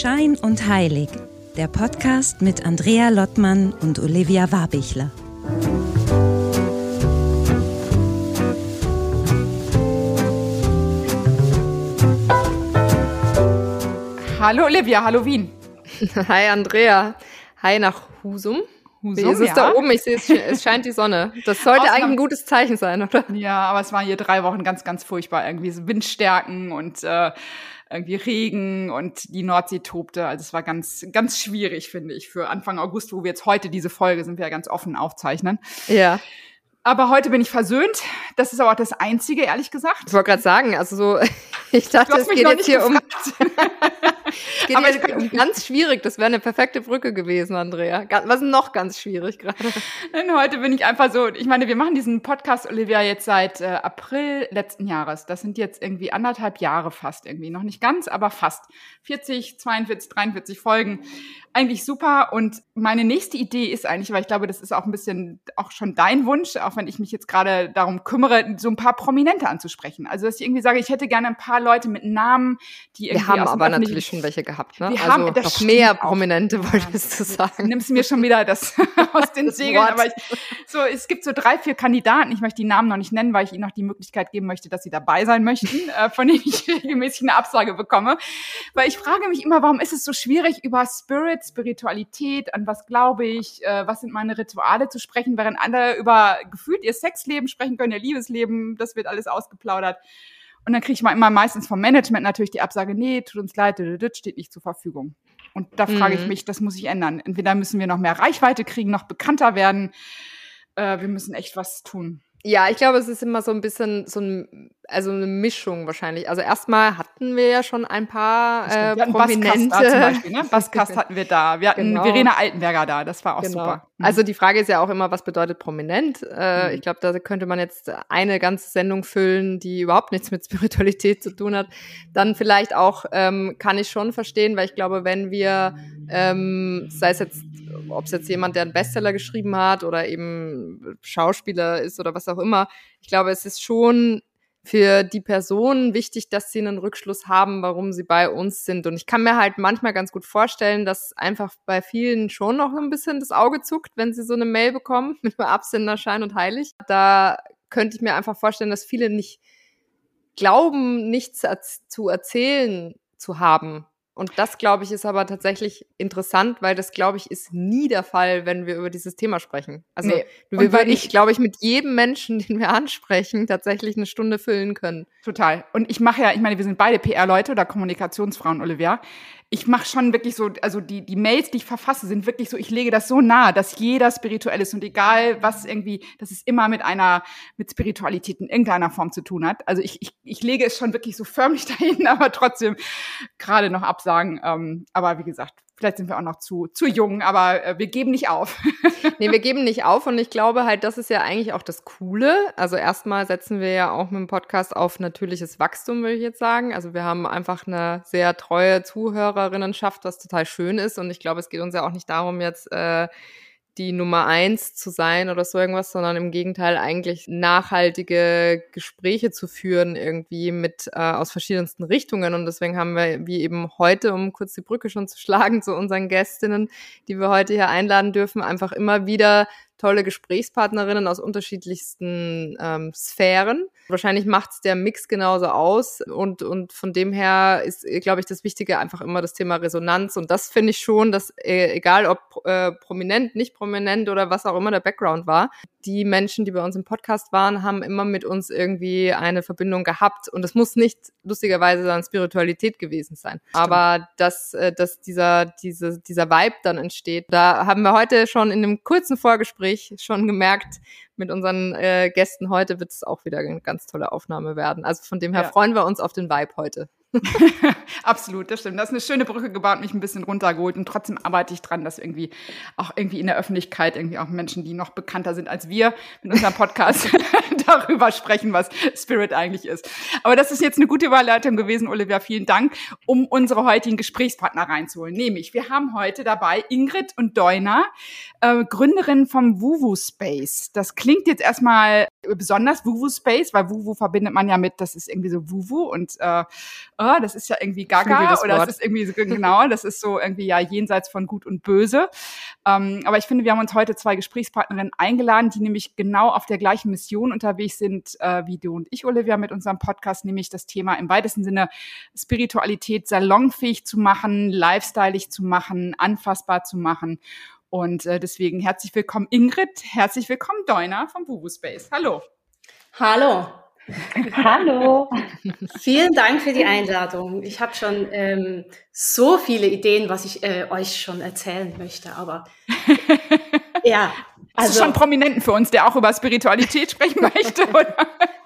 Schein und Heilig, der Podcast mit Andrea Lottmann und Olivia Warbichler. Hallo Olivia, hallo Wien. Hi Andrea. Hi nach Husum. Husum Wie ist es ja. da oben? Ich sehe, es scheint die Sonne. Das sollte Ausnahme. eigentlich ein gutes Zeichen sein, oder? Ja, aber es waren hier drei Wochen ganz, ganz furchtbar. Irgendwie so Windstärken und äh, irgendwie Regen und die Nordsee tobte. Also es war ganz, ganz schwierig, finde ich, für Anfang August, wo wir jetzt heute diese Folge sind wir ja ganz offen aufzeichnen. Ja. Aber heute bin ich versöhnt. Das ist aber auch das Einzige, ehrlich gesagt. Ich wollte gerade sagen, also so, ich dachte, es geht jetzt hier gefragt. um. geht aber jetzt um ganz schwierig. Das wäre eine perfekte Brücke gewesen, Andrea. Was ist noch ganz schwierig gerade? Heute bin ich einfach so. Ich meine, wir machen diesen Podcast, Olivia, jetzt seit äh, April letzten Jahres. Das sind jetzt irgendwie anderthalb Jahre fast irgendwie. Noch nicht ganz, aber fast. 40, 42, 43 Folgen eigentlich super. Und meine nächste Idee ist eigentlich, weil ich glaube, das ist auch ein bisschen auch schon dein Wunsch, auch wenn ich mich jetzt gerade darum kümmere, so ein paar Prominente anzusprechen. Also, dass ich irgendwie sage, ich hätte gerne ein paar Leute mit Namen, die irgendwie. Wir haben aber natürlich schon welche gehabt, ne? Wir also haben, noch mehr Prominente, auch. wolltest du sagen. Nimmst mir schon wieder das aus den Segeln. Aber ich, so, es gibt so drei, vier Kandidaten. Ich möchte die Namen noch nicht nennen, weil ich ihnen noch die Möglichkeit geben möchte, dass sie dabei sein möchten, äh, von denen ich regelmäßig eine Absage bekomme. Weil ich frage mich immer, warum ist es so schwierig, über Spirit Spirit, Spiritualität, an was glaube ich, äh, was sind meine Rituale zu sprechen, während andere über gefühlt ihr Sexleben sprechen können, ihr Liebesleben, das wird alles ausgeplaudert. Und dann kriege ich mal immer meistens vom Management natürlich die Absage, nee, tut uns leid, das steht nicht zur Verfügung. Und da frage ich mhm. mich, das muss ich ändern. Entweder müssen wir noch mehr Reichweite kriegen, noch bekannter werden. Äh, wir müssen echt was tun. Ja, ich glaube, es ist immer so ein bisschen so ein, also eine Mischung wahrscheinlich. Also erstmal hatten wir ja schon ein paar äh, wir Prominente. Basskast zum Beispiel, ne? Basskast hatten wir da. Wir hatten genau. Verena Altenberger da, das war auch genau. super. Mhm. Also die Frage ist ja auch immer, was bedeutet prominent? Äh, mhm. Ich glaube, da könnte man jetzt eine ganze Sendung füllen, die überhaupt nichts mit Spiritualität zu tun hat. Dann vielleicht auch, ähm, kann ich schon verstehen, weil ich glaube, wenn wir, ähm, sei es jetzt ob es jetzt jemand, der einen Bestseller geschrieben hat oder eben Schauspieler ist oder was auch immer. Ich glaube, es ist schon für die Person wichtig, dass sie einen Rückschluss haben, warum sie bei uns sind. Und ich kann mir halt manchmal ganz gut vorstellen, dass einfach bei vielen schon noch ein bisschen das Auge zuckt, wenn sie so eine Mail bekommen mit einem Absender Schein und Heilig. Da könnte ich mir einfach vorstellen, dass viele nicht glauben, nichts zu erzählen zu haben und das, glaube ich, ist aber tatsächlich interessant, weil das, glaube ich, ist nie der Fall, wenn wir über dieses Thema sprechen. Also nee. wir würden, ich, glaube ich, mit jedem Menschen, den wir ansprechen, tatsächlich eine Stunde füllen können. Total. Und ich mache ja, ich meine, wir sind beide PR-Leute oder Kommunikationsfrauen, Olivia ich mache schon wirklich so, also die, die Mails, die ich verfasse, sind wirklich so, ich lege das so nahe, dass jeder spirituell ist und egal was irgendwie, dass es immer mit einer, mit Spiritualität in irgendeiner Form zu tun hat. Also ich, ich, ich lege es schon wirklich so förmlich dahin, aber trotzdem gerade noch absagen. Ähm, aber wie gesagt, Vielleicht sind wir auch noch zu, zu jung, aber äh, wir geben nicht auf. nee, wir geben nicht auf und ich glaube halt, das ist ja eigentlich auch das Coole. Also erstmal setzen wir ja auch mit dem Podcast auf natürliches Wachstum, würde ich jetzt sagen. Also wir haben einfach eine sehr treue Zuhörerinnenschaft, was total schön ist und ich glaube, es geht uns ja auch nicht darum, jetzt äh, die Nummer eins zu sein oder so irgendwas, sondern im Gegenteil eigentlich nachhaltige Gespräche zu führen irgendwie mit äh, aus verschiedensten Richtungen. Und deswegen haben wir wie eben heute, um kurz die Brücke schon zu schlagen zu unseren Gästinnen, die wir heute hier einladen dürfen, einfach immer wieder tolle Gesprächspartnerinnen aus unterschiedlichsten ähm, Sphären. Wahrscheinlich macht's der Mix genauso aus und, und von dem her ist, glaube ich, das Wichtige einfach immer das Thema Resonanz und das finde ich schon, dass äh, egal ob äh, prominent, nicht prominent oder was auch immer der Background war, die Menschen, die bei uns im Podcast waren, haben immer mit uns irgendwie eine Verbindung gehabt und es muss nicht lustigerweise dann Spiritualität gewesen sein, Stimmt. aber dass, äh, dass dieser, diese, dieser Vibe dann entsteht, da haben wir heute schon in einem kurzen Vorgespräch Gespräch schon gemerkt, mit unseren äh, Gästen heute wird es auch wieder eine ganz tolle Aufnahme werden. Also von dem her ja. freuen wir uns auf den Vibe heute. Absolut, das stimmt. Das ist eine schöne Brücke gebaut, mich ein bisschen runtergeholt und trotzdem arbeite ich dran, dass irgendwie auch irgendwie in der Öffentlichkeit irgendwie auch Menschen, die noch bekannter sind als wir mit unserem Podcast darüber sprechen, was Spirit eigentlich ist. Aber das ist jetzt eine gute Überleitung gewesen, Olivia. Vielen Dank, um unsere heutigen Gesprächspartner reinzuholen. Nämlich, wir haben heute dabei Ingrid und Deuner, äh, Gründerin vom Wuwu Space. Das klingt jetzt erstmal besonders Wuvu Space, weil Wuvu verbindet man ja mit, das ist irgendwie so Wuvu und äh, oh, das ist ja irgendwie Gaga oder das ist irgendwie so, genau, das ist so irgendwie ja jenseits von Gut und Böse. Ähm, aber ich finde, wir haben uns heute zwei Gesprächspartnerinnen eingeladen, die nämlich genau auf der gleichen Mission unterwegs sind äh, wie du und ich, Olivia, mit unserem Podcast, nämlich das Thema im weitesten Sinne Spiritualität salonfähig zu machen, lifestyleig zu machen, anfassbar zu machen. Und äh, deswegen herzlich willkommen Ingrid, herzlich willkommen Deuna vom Bubu Space. Hallo. Hallo. Hallo. Vielen Dank für die Einladung. Ich habe schon ähm, so viele Ideen, was ich äh, euch schon erzählen möchte, aber ja. Also, ist schon Prominenten für uns, der auch über Spiritualität sprechen möchte, oder?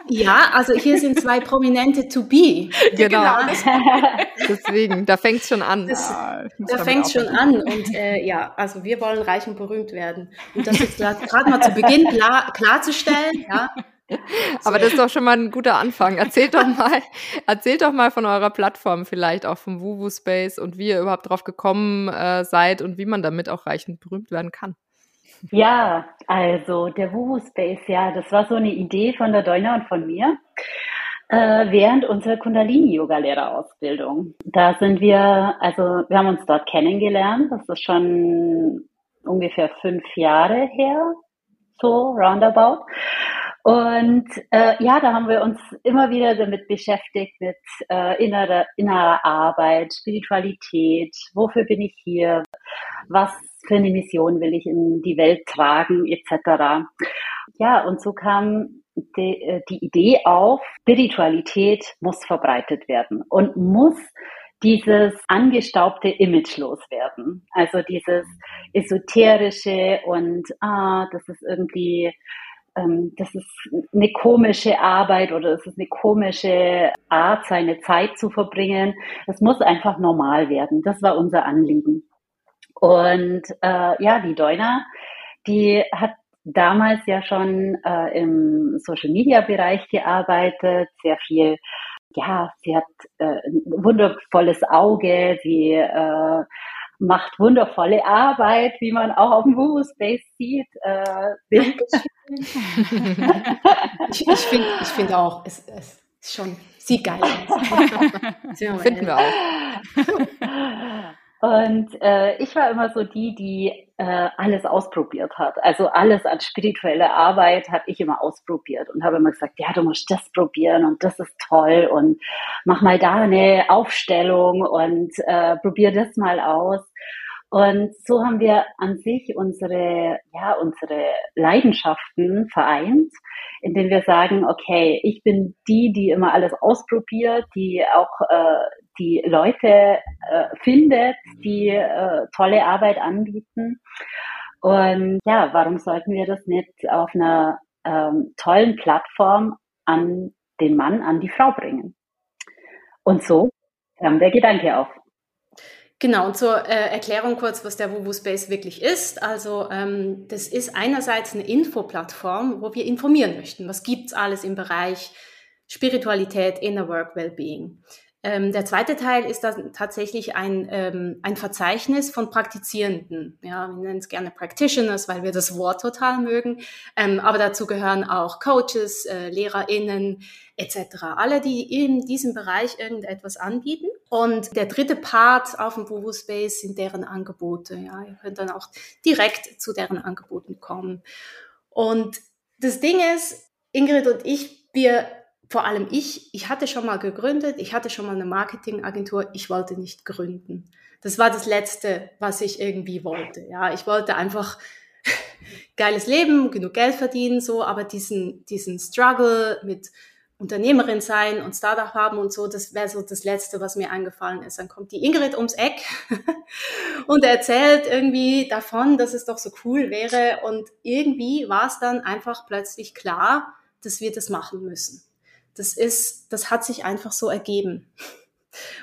Ja, also hier sind zwei Prominente to be. Genau. genau. Deswegen, da fängt schon an. Das, ja, da fängt schon an. Und äh, ja, also wir wollen reich und berühmt werden. Und das jetzt gerade mal zu Beginn klar, klarzustellen, ja. Aber das ist doch schon mal ein guter Anfang. Erzählt doch mal, erzählt doch mal von eurer Plattform, vielleicht auch vom Wuwu Space und wie ihr überhaupt drauf gekommen äh, seid und wie man damit auch reich und berühmt werden kann. Ja, also der Wuhu Space, ja, das war so eine Idee von der Deuna und von mir äh, während unserer Kundalini-Yoga-Lehrerausbildung. Da sind wir, also wir haben uns dort kennengelernt, das ist schon ungefähr fünf Jahre her, so roundabout. Und äh, ja, da haben wir uns immer wieder damit beschäftigt, mit äh, innerer, innerer Arbeit, Spiritualität, wofür bin ich hier, was für eine Mission will ich in die Welt tragen, etc. Ja, und so kam die, äh, die Idee auf, Spiritualität muss verbreitet werden und muss dieses angestaubte Image loswerden. Also dieses esoterische und ah, das ist irgendwie das ist eine komische Arbeit oder es ist eine komische Art, seine Zeit zu verbringen. Es muss einfach normal werden. Das war unser Anliegen. Und äh, ja, die Deuna, die hat damals ja schon äh, im Social Media Bereich gearbeitet, sehr viel, ja, sie hat äh, ein wundervolles Auge, sie äh, macht wundervolle Arbeit, wie man auch auf dem Woo Space sieht. Äh, ich ich finde ich find auch, es, es ist schon, sieht geil aus. Finden wir auch. Und äh, ich war immer so die, die äh, alles ausprobiert hat. Also alles an spiritueller Arbeit habe ich immer ausprobiert und habe immer gesagt, ja, du musst das probieren und das ist toll und mach mal da eine Aufstellung und äh, probier das mal aus. Und so haben wir an sich unsere, ja, unsere Leidenschaften vereint, indem wir sagen, okay, ich bin die, die immer alles ausprobiert, die auch äh, die Leute äh, findet, die äh, tolle Arbeit anbieten. Und ja, warum sollten wir das nicht auf einer ähm, tollen Plattform an den Mann, an die Frau bringen? Und so kam der Gedanke auf. Genau, und zur äh, Erklärung kurz, was der Wubu Space wirklich ist. Also ähm, das ist einerseits eine Infoplattform, wo wir informieren möchten. Was gibt's alles im Bereich Spiritualität, Inner Work, Wellbeing? Ähm, der zweite Teil ist dann tatsächlich ein, ähm, ein Verzeichnis von Praktizierenden. Ja, wir nennen es gerne Practitioners, weil wir das Wort total mögen. Ähm, aber dazu gehören auch Coaches, äh, LehrerInnen etc. Alle, die in diesem Bereich irgendetwas anbieten. Und der dritte Part auf dem Wuhu Space sind deren Angebote. Ja, ihr könnt dann auch direkt zu deren Angeboten kommen. Und das Ding ist, Ingrid und ich, wir vor allem ich, ich hatte schon mal gegründet, ich hatte schon mal eine Marketingagentur, ich wollte nicht gründen. Das war das Letzte, was ich irgendwie wollte. Ja, ich wollte einfach geiles Leben, genug Geld verdienen, so, aber diesen, diesen Struggle mit Unternehmerin sein und Startup haben und so, das wäre so das Letzte, was mir eingefallen ist. Dann kommt die Ingrid ums Eck und erzählt irgendwie davon, dass es doch so cool wäre und irgendwie war es dann einfach plötzlich klar, dass wir das machen müssen das ist, das hat sich einfach so ergeben.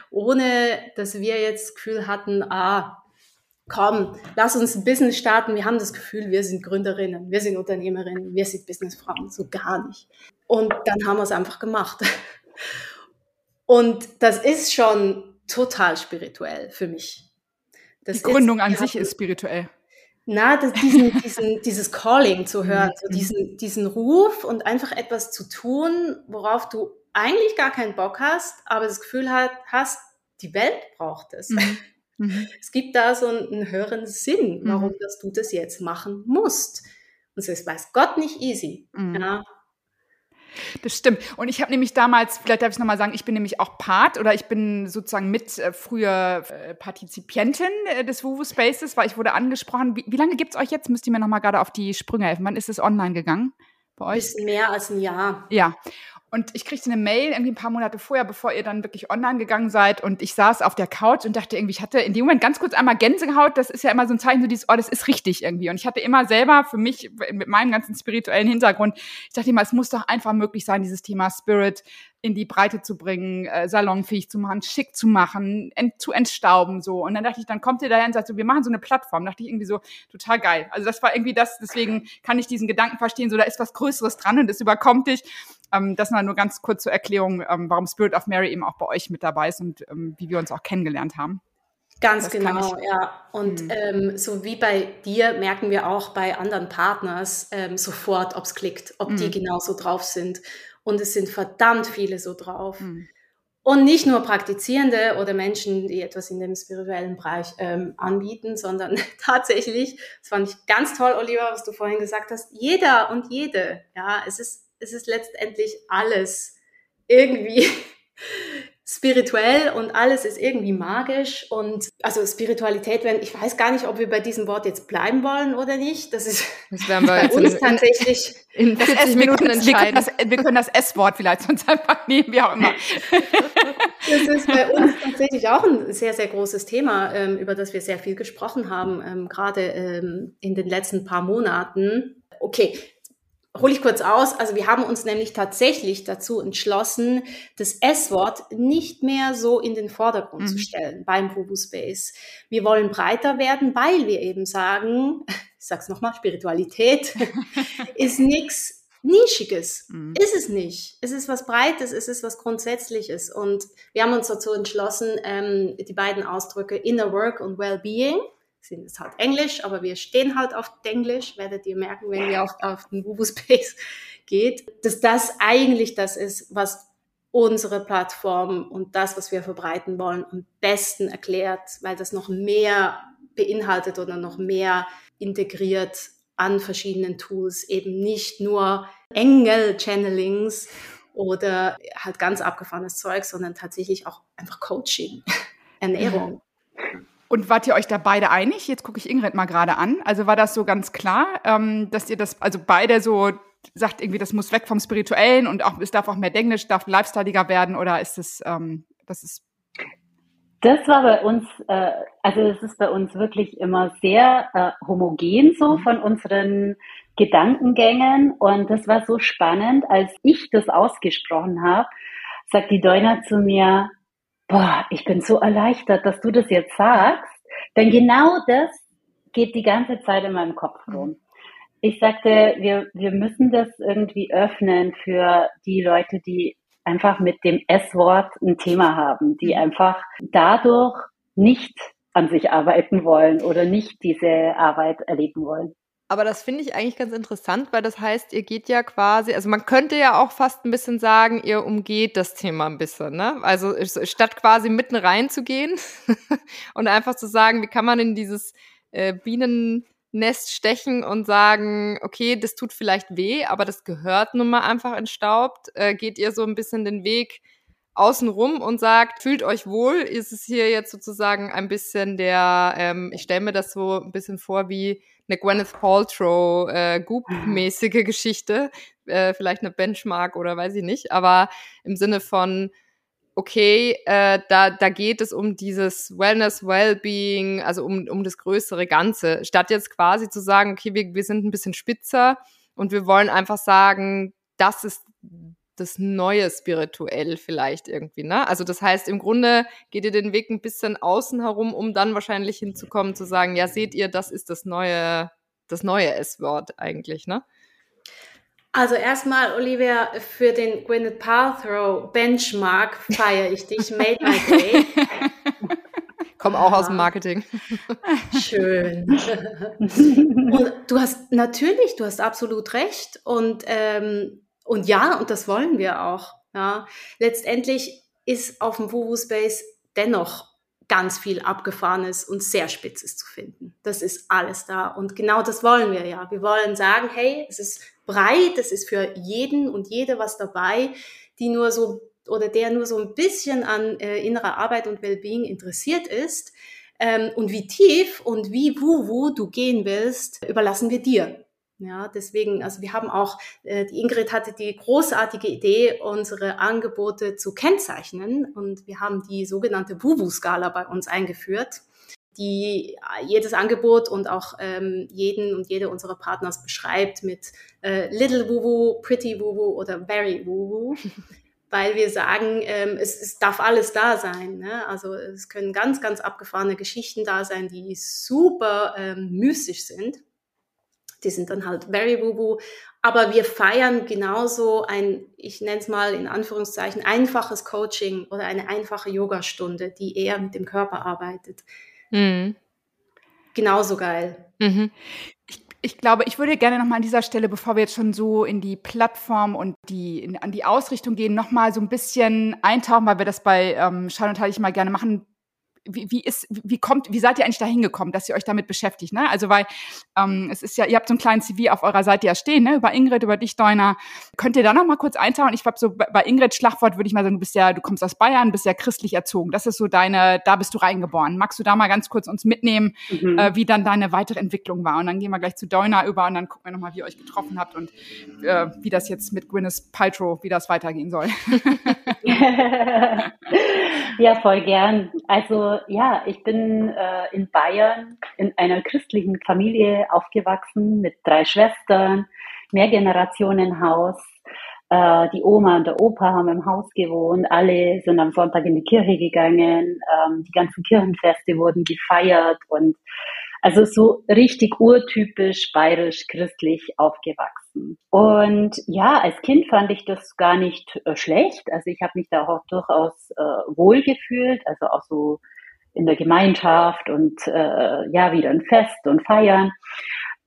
Ohne, dass wir jetzt das Gefühl hatten, ah, komm, lass uns ein Business starten. Wir haben das Gefühl, wir sind Gründerinnen, wir sind Unternehmerinnen, wir sind Businessfrauen. So gar nicht. Und dann haben wir es einfach gemacht. Und das ist schon total spirituell für mich. Das Die Gründung ist, an sich ist spirituell. Na, das, diesen, diesen, dieses Calling zu hören, so mhm. diesen, diesen Ruf und einfach etwas zu tun, worauf du eigentlich gar keinen Bock hast, aber das Gefühl hast, die Welt braucht es. Mhm. Mhm. Es gibt da so einen höheren Sinn, warum mhm. dass du das jetzt machen musst. Und es ist, weiß Gott, nicht easy. Mhm. Ja, das stimmt. Und ich habe nämlich damals, vielleicht darf ich es nochmal sagen, ich bin nämlich auch Part oder ich bin sozusagen mit äh, früher äh, Partizipientin äh, des Wuvu Spaces, weil ich wurde angesprochen. Wie, wie lange gibt's euch jetzt? Müsst ihr mir nochmal gerade auf die Sprünge helfen. Wann ist es online gegangen? Bei euch? Bisschen mehr als ein Jahr. Ja. Und ich kriegte eine Mail irgendwie ein paar Monate vorher, bevor ihr dann wirklich online gegangen seid. Und ich saß auf der Couch und dachte irgendwie, ich hatte in dem Moment ganz kurz einmal Gänsehaut. Das ist ja immer so ein Zeichen, so dieses, oh, das ist richtig irgendwie. Und ich hatte immer selber für mich mit meinem ganzen spirituellen Hintergrund, ich dachte immer, es muss doch einfach möglich sein, dieses Thema Spirit in die Breite zu bringen, äh, salonfähig zu machen, schick zu machen, ent zu entstauben so. Und dann dachte ich, dann kommt ihr daher und sagt so, wir machen so eine Plattform. Da dachte ich irgendwie so, total geil. Also das war irgendwie das, deswegen kann ich diesen Gedanken verstehen, so da ist was Größeres dran und es überkommt dich. Ähm, das mal nur ganz kurz zur Erklärung, ähm, warum Spirit of Mary eben auch bei euch mit dabei ist und ähm, wie wir uns auch kennengelernt haben. Ganz das genau, ja. Und hm. ähm, so wie bei dir merken wir auch bei anderen Partners ähm, sofort, ob es klickt, ob hm. die genauso drauf sind. Und es sind verdammt viele so drauf. Hm. Und nicht nur Praktizierende oder Menschen, die etwas in dem spirituellen Bereich ähm, anbieten, sondern tatsächlich, das fand ich ganz toll, Oliver, was du vorhin gesagt hast, jeder und jede. Ja, es ist es ist letztendlich alles irgendwie spirituell und alles ist irgendwie magisch und also Spiritualität, wenn ich weiß gar nicht, ob wir bei diesem Wort jetzt bleiben wollen oder nicht. Das ist das werden wir bei uns tatsächlich in 40 das Minuten entscheiden. Wir können das, wir das S-Wort vielleicht sonst einfach nehmen, wie auch immer. das ist bei uns tatsächlich auch ein sehr, sehr großes Thema, ähm, über das wir sehr viel gesprochen haben, ähm, gerade ähm, in den letzten paar Monaten. Okay, hole ich kurz aus. Also wir haben uns nämlich tatsächlich dazu entschlossen, das S-Wort nicht mehr so in den Vordergrund mhm. zu stellen beim Wubu Space. Wir wollen breiter werden, weil wir eben sagen, ich sag's nochmal, Spiritualität ist nichts Nischiges. Mhm. Ist es nicht. Es ist was Breites, es ist was Grundsätzliches. Und wir haben uns dazu entschlossen, ähm, die beiden Ausdrücke Inner Work und Well-Being sind es halt Englisch, aber wir stehen halt auf Englisch, werdet ihr merken, wenn ihr auf, auf den Wubu Space geht, dass das eigentlich das ist, was unsere Plattform und das, was wir verbreiten wollen, am besten erklärt, weil das noch mehr beinhaltet oder noch mehr integriert an verschiedenen Tools, eben nicht nur Engel-Channelings oder halt ganz abgefahrenes Zeug, sondern tatsächlich auch einfach Coaching, Ernährung. Und wart ihr euch da beide einig? Jetzt gucke ich Ingrid mal gerade an. Also war das so ganz klar, ähm, dass ihr das, also beide so sagt irgendwie, das muss weg vom Spirituellen und auch es darf auch mehr Denglisch, darf lifestyleiger werden oder ist das, ähm, das ist das war bei uns, äh, also es ist bei uns wirklich immer sehr äh, homogen so mhm. von unseren Gedankengängen und das war so spannend, als ich das ausgesprochen habe, sagt die Deuner zu mir, boah, ich bin so erleichtert, dass du das jetzt sagst, denn genau das geht die ganze Zeit in meinem Kopf rum. Mhm. Ich sagte, wir, wir müssen das irgendwie öffnen für die Leute, die einfach mit dem S-Wort ein Thema haben, die mhm. einfach dadurch nicht an sich arbeiten wollen oder nicht diese Arbeit erleben wollen. Aber das finde ich eigentlich ganz interessant, weil das heißt, ihr geht ja quasi, also man könnte ja auch fast ein bisschen sagen, ihr umgeht das Thema ein bisschen, ne? Also statt quasi mitten reinzugehen und einfach zu sagen, wie kann man in dieses äh, Bienennest stechen und sagen, okay, das tut vielleicht weh, aber das gehört nun mal einfach entstaubt, äh, geht ihr so ein bisschen den Weg außenrum und sagt, fühlt euch wohl, ist es hier jetzt sozusagen ein bisschen der, ähm, ich stelle mir das so ein bisschen vor wie eine Gwyneth Paltrow äh, Goop-mäßige Geschichte, äh, vielleicht eine Benchmark oder weiß ich nicht, aber im Sinne von okay, äh, da, da geht es um dieses Wellness, Wellbeing, also um, um das größere Ganze, statt jetzt quasi zu sagen, okay, wir, wir sind ein bisschen spitzer und wir wollen einfach sagen, das ist das Neue spirituell vielleicht irgendwie, ne? Also das heißt, im Grunde geht ihr den Weg ein bisschen außen herum, um dann wahrscheinlich hinzukommen, zu sagen, ja, seht ihr, das ist das neue, das neue S-Wort eigentlich, ne? Also erstmal, Olivia, für den Gwyneth Paltrow Benchmark feiere ich dich. Made my day. Komme auch aus dem Marketing. Schön. und du hast natürlich, du hast absolut recht. Und, ähm, und ja, und das wollen wir auch. Ja. Letztendlich ist auf dem Wuhu Space dennoch ganz viel Abgefahrenes und sehr Spitzes zu finden. Das ist alles da. Und genau das wollen wir ja. Wir wollen sagen, hey, es ist breit, es ist für jeden und jede was dabei, die nur so oder der nur so ein bisschen an äh, innerer Arbeit und Wellbeing interessiert ist. Ähm, und wie tief und wie wuhu du gehen willst, überlassen wir dir. Ja, deswegen, also wir haben auch, äh, die Ingrid hatte die großartige Idee, unsere Angebote zu kennzeichnen und wir haben die sogenannte Wubu-Skala bei uns eingeführt, die jedes Angebot und auch ähm, jeden und jede unserer Partners beschreibt mit äh, Little Wubu, Pretty Wubu oder Very Wubu. weil wir sagen, ähm, es, es darf alles da sein. Ne? Also es können ganz, ganz abgefahrene Geschichten da sein, die super ähm, mystisch sind die sind dann halt very woo-woo. Aber wir feiern genauso ein, ich nenne es mal in Anführungszeichen, einfaches Coaching oder eine einfache Yogastunde, die eher mit dem Körper arbeitet. Mhm. Genauso geil. Mhm. Ich, ich, glaube, ich würde gerne nochmal an dieser Stelle, bevor wir jetzt schon so in die Plattform und die, in, an die Ausrichtung gehen, nochmal so ein bisschen eintauchen, weil wir das bei ähm, Schein und Teil ich mal gerne machen, wie, wie ist, wie kommt, wie seid ihr eigentlich da hingekommen, dass ihr euch damit beschäftigt? Ne? Also weil ähm, es ist ja, ihr habt so einen kleinen CV auf eurer Seite ja stehen, ne? Über Ingrid, über dich, Deuner. Könnt ihr da noch mal kurz eintauchen? Ich glaube, so bei Ingrid Schlagwort würde ich mal sagen, du bist ja, du kommst aus Bayern, bist ja christlich erzogen. Das ist so deine, da bist du reingeboren. Magst du da mal ganz kurz uns mitnehmen, mhm. äh, wie dann deine weitere Entwicklung war? Und dann gehen wir gleich zu Deuner über und dann gucken wir nochmal, wie ihr euch getroffen habt und äh, wie das jetzt mit Gwyneth Paltrow, wie das weitergehen soll. ja, voll gern. Also ja, ich bin äh, in Bayern in einer christlichen Familie aufgewachsen mit drei Schwestern, Mehrgenerationenhaus. Äh, die Oma und der Opa haben im Haus gewohnt. Alle sind am Sonntag in die Kirche gegangen. Ähm, die ganzen Kirchenfeste wurden gefeiert und also so richtig urtypisch bayerisch christlich aufgewachsen. Und ja, als Kind fand ich das gar nicht äh, schlecht. Also ich habe mich da auch durchaus äh, wohl gefühlt, also auch so in der Gemeinschaft und äh, ja, wieder ein Fest und feiern.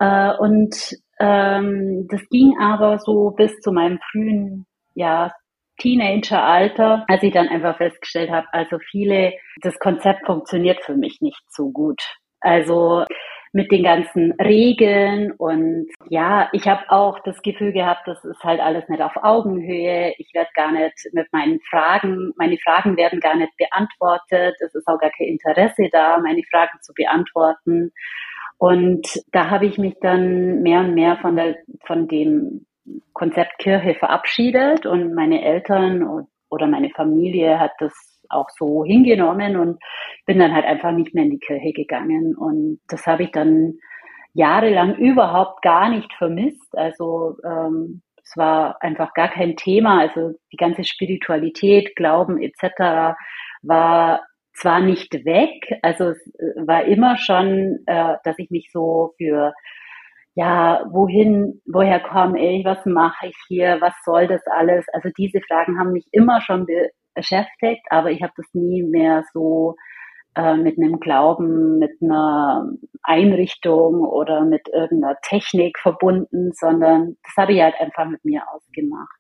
Äh, und ähm, das ging aber so bis zu meinem frühen, ja, Teenageralter, als ich dann einfach festgestellt habe, also viele, das Konzept funktioniert für mich nicht so gut. Also mit den ganzen Regeln und ja, ich habe auch das Gefühl gehabt, das ist halt alles nicht auf Augenhöhe. Ich werde gar nicht mit meinen Fragen, meine Fragen werden gar nicht beantwortet. Es ist auch gar kein Interesse da, meine Fragen zu beantworten. Und da habe ich mich dann mehr und mehr von der, von dem Konzept Kirche verabschiedet und meine Eltern oder meine Familie hat das auch so hingenommen und bin dann halt einfach nicht mehr in die Kirche gegangen. Und das habe ich dann jahrelang überhaupt gar nicht vermisst. Also ähm, es war einfach gar kein Thema. Also die ganze Spiritualität, Glauben etc. war zwar nicht weg, also es äh, war immer schon, äh, dass ich mich so für ja, wohin, woher komme ich, was mache ich hier, was soll das alles? Also diese Fragen haben mich immer schon be beschäftigt, aber ich habe das nie mehr so äh, mit einem Glauben, mit einer Einrichtung oder mit irgendeiner Technik verbunden, sondern das habe ich halt einfach mit mir ausgemacht.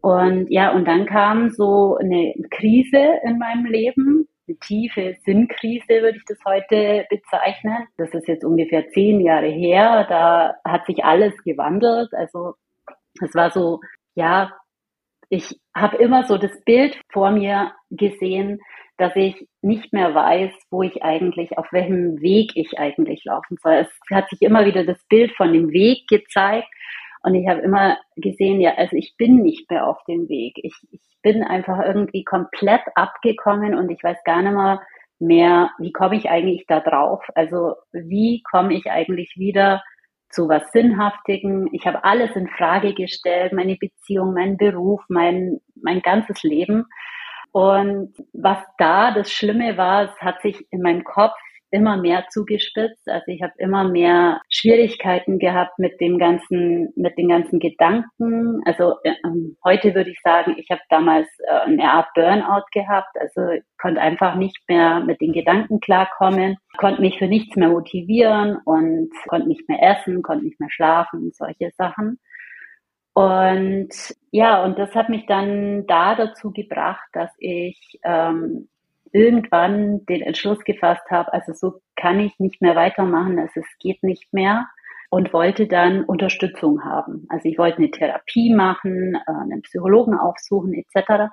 Und ja, und dann kam so eine Krise in meinem Leben, eine tiefe Sinnkrise würde ich das heute bezeichnen. Das ist jetzt ungefähr zehn Jahre her. Da hat sich alles gewandelt. Also es war so, ja, ich habe immer so das Bild vor mir gesehen, dass ich nicht mehr weiß, wo ich eigentlich, auf welchem Weg ich eigentlich laufen soll. Es hat sich immer wieder das Bild von dem Weg gezeigt und ich habe immer gesehen, ja, also ich bin nicht mehr auf dem Weg. Ich, ich bin einfach irgendwie komplett abgekommen und ich weiß gar nicht mehr mehr, wie komme ich eigentlich da drauf? Also wie komme ich eigentlich wieder zu was Sinnhaftigem. Ich habe alles in Frage gestellt, meine Beziehung, meinen Beruf, mein, mein ganzes Leben. Und was da das Schlimme war, es hat sich in meinem Kopf immer mehr zugespitzt. Also ich habe immer mehr Schwierigkeiten gehabt mit dem ganzen, mit den ganzen Gedanken. Also äh, heute würde ich sagen, ich habe damals äh, eine Art Burnout gehabt. Also konnte einfach nicht mehr mit den Gedanken klarkommen, konnte mich für nichts mehr motivieren und konnte nicht mehr essen, konnte nicht mehr schlafen, solche Sachen. Und ja, und das hat mich dann da dazu gebracht, dass ich ähm, irgendwann den Entschluss gefasst habe, also so kann ich nicht mehr weitermachen, also es geht nicht mehr und wollte dann Unterstützung haben. Also ich wollte eine Therapie machen, äh, einen Psychologen aufsuchen etc.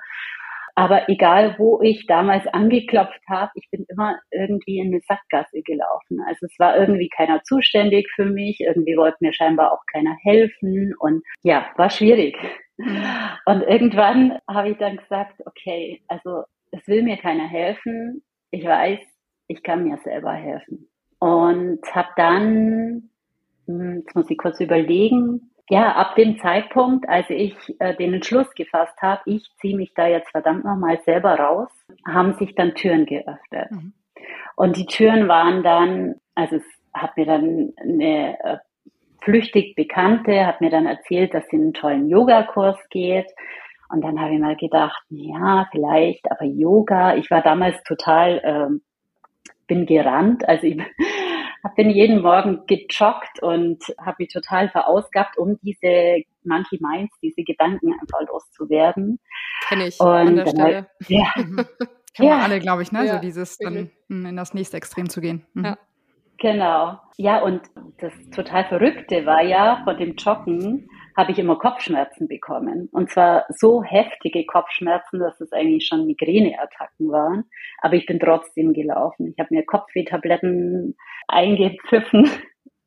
Aber egal, wo ich damals angeklopft habe, ich bin immer irgendwie in eine Sackgasse gelaufen. Also es war irgendwie keiner zuständig für mich, irgendwie wollte mir scheinbar auch keiner helfen und ja, war schwierig. Mhm. Und irgendwann habe ich dann gesagt, okay, also es will mir keiner helfen. Ich weiß, ich kann mir selber helfen. Und habe dann, hm, jetzt muss ich kurz überlegen, ja, ab dem Zeitpunkt, als ich äh, den Entschluss gefasst habe, ich ziehe mich da jetzt verdammt nochmal selber raus, haben sich dann Türen geöffnet. Mhm. Und die Türen waren dann, also es hat mir dann eine äh, flüchtig Bekannte, hat mir dann erzählt, dass sie einen tollen Yogakurs geht. Und dann habe ich mal gedacht, ja, vielleicht, aber Yoga, ich war damals total, ähm, bin gerannt, also ich bin jeden Morgen gejoggt und habe mich total verausgabt, um diese Monkey Minds, diese Gedanken einfach loszuwerden. Kenne ich und an der Stelle. Halt, ja. Kennen ja. wir alle, glaube ich, ne? Ja, so dieses dann in das nächste Extrem zu gehen. Mhm. Ja. Genau. Ja, und das total Verrückte war ja von dem Joggen, habe ich immer Kopfschmerzen bekommen. Und zwar so heftige Kopfschmerzen, dass es eigentlich schon Migräneattacken waren. Aber ich bin trotzdem gelaufen. Ich habe mir Kopfwehtabletten eingepfiffen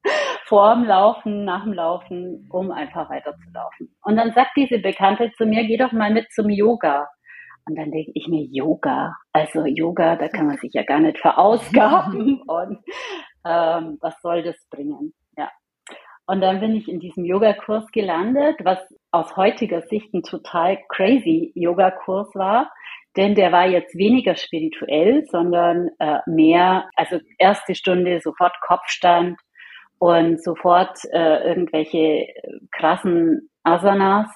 vor dem Laufen, nach dem Laufen, um einfach weiterzulaufen. Und dann sagt diese Bekannte zu mir, geh doch mal mit zum Yoga. Und dann denke ich mir, Yoga, also Yoga, da kann man sich ja gar nicht verausgaben. Und ähm, was soll das bringen? Und dann bin ich in diesem Yogakurs gelandet, was aus heutiger Sicht ein total crazy Yogakurs war. Denn der war jetzt weniger spirituell, sondern äh, mehr, also erste Stunde sofort Kopfstand und sofort äh, irgendwelche krassen Asanas.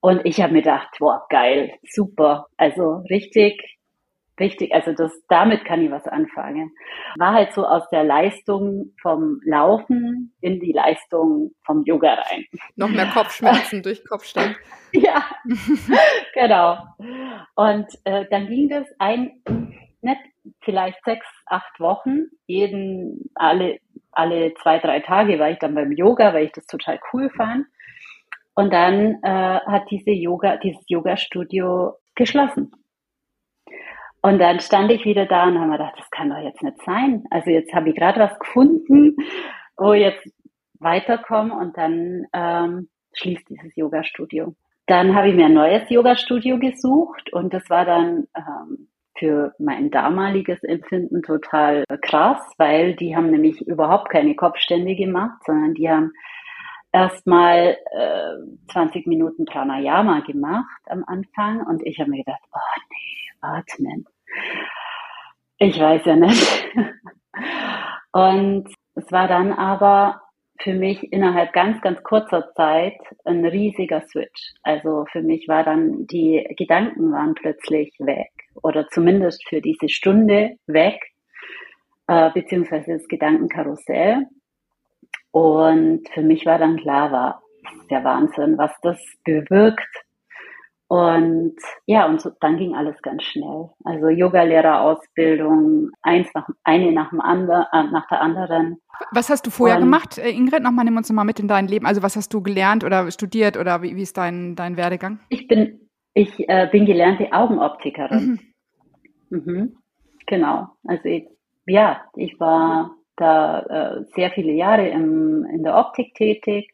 Und ich habe mir gedacht, boah, geil, super. Also richtig richtig, also das, damit kann ich was anfangen. War halt so aus der Leistung vom Laufen in die Leistung vom Yoga rein. Noch mehr Kopfschmerzen durch Kopfstand. Ja, genau. Und äh, dann ging das ein, nicht vielleicht sechs, acht Wochen, jeden, alle, alle zwei, drei Tage war ich dann beim Yoga, weil ich das total cool fand. Und dann äh, hat diese Yoga, dieses Yoga-Studio geschlossen. Und dann stand ich wieder da und habe mir gedacht, das kann doch jetzt nicht sein. Also jetzt habe ich gerade was gefunden, wo ich jetzt weiterkomme und dann ähm, schließt dieses Yoga-Studio. Dann habe ich mir ein neues Yoga-Studio gesucht und das war dann ähm, für mein damaliges Empfinden total krass, weil die haben nämlich überhaupt keine Kopfstände gemacht, sondern die haben erstmal äh, 20 Minuten Pranayama gemacht am Anfang und ich habe mir gedacht, oh nee, atmen. Ich weiß ja nicht. Und es war dann aber für mich innerhalb ganz, ganz kurzer Zeit ein riesiger Switch. Also für mich war dann, die Gedanken waren plötzlich weg oder zumindest für diese Stunde weg, äh, beziehungsweise das Gedankenkarussell. Und für mich war dann klar, war der Wahnsinn, was das bewirkt, und ja, und so, dann ging alles ganz schnell. Also Yogalehrerausbildung, eins nach, eine nach, dem andre, äh, nach der anderen. Was hast du vorher und, gemacht, äh, Ingrid? Nochmal, nimm uns nochmal mit in dein Leben. Also was hast du gelernt oder studiert oder wie, wie ist dein, dein Werdegang? Ich bin, ich äh, bin gelernte Augenoptikerin. Mhm. Mhm. Genau. Also ich, ja, ich war da äh, sehr viele Jahre im, in der Optik tätig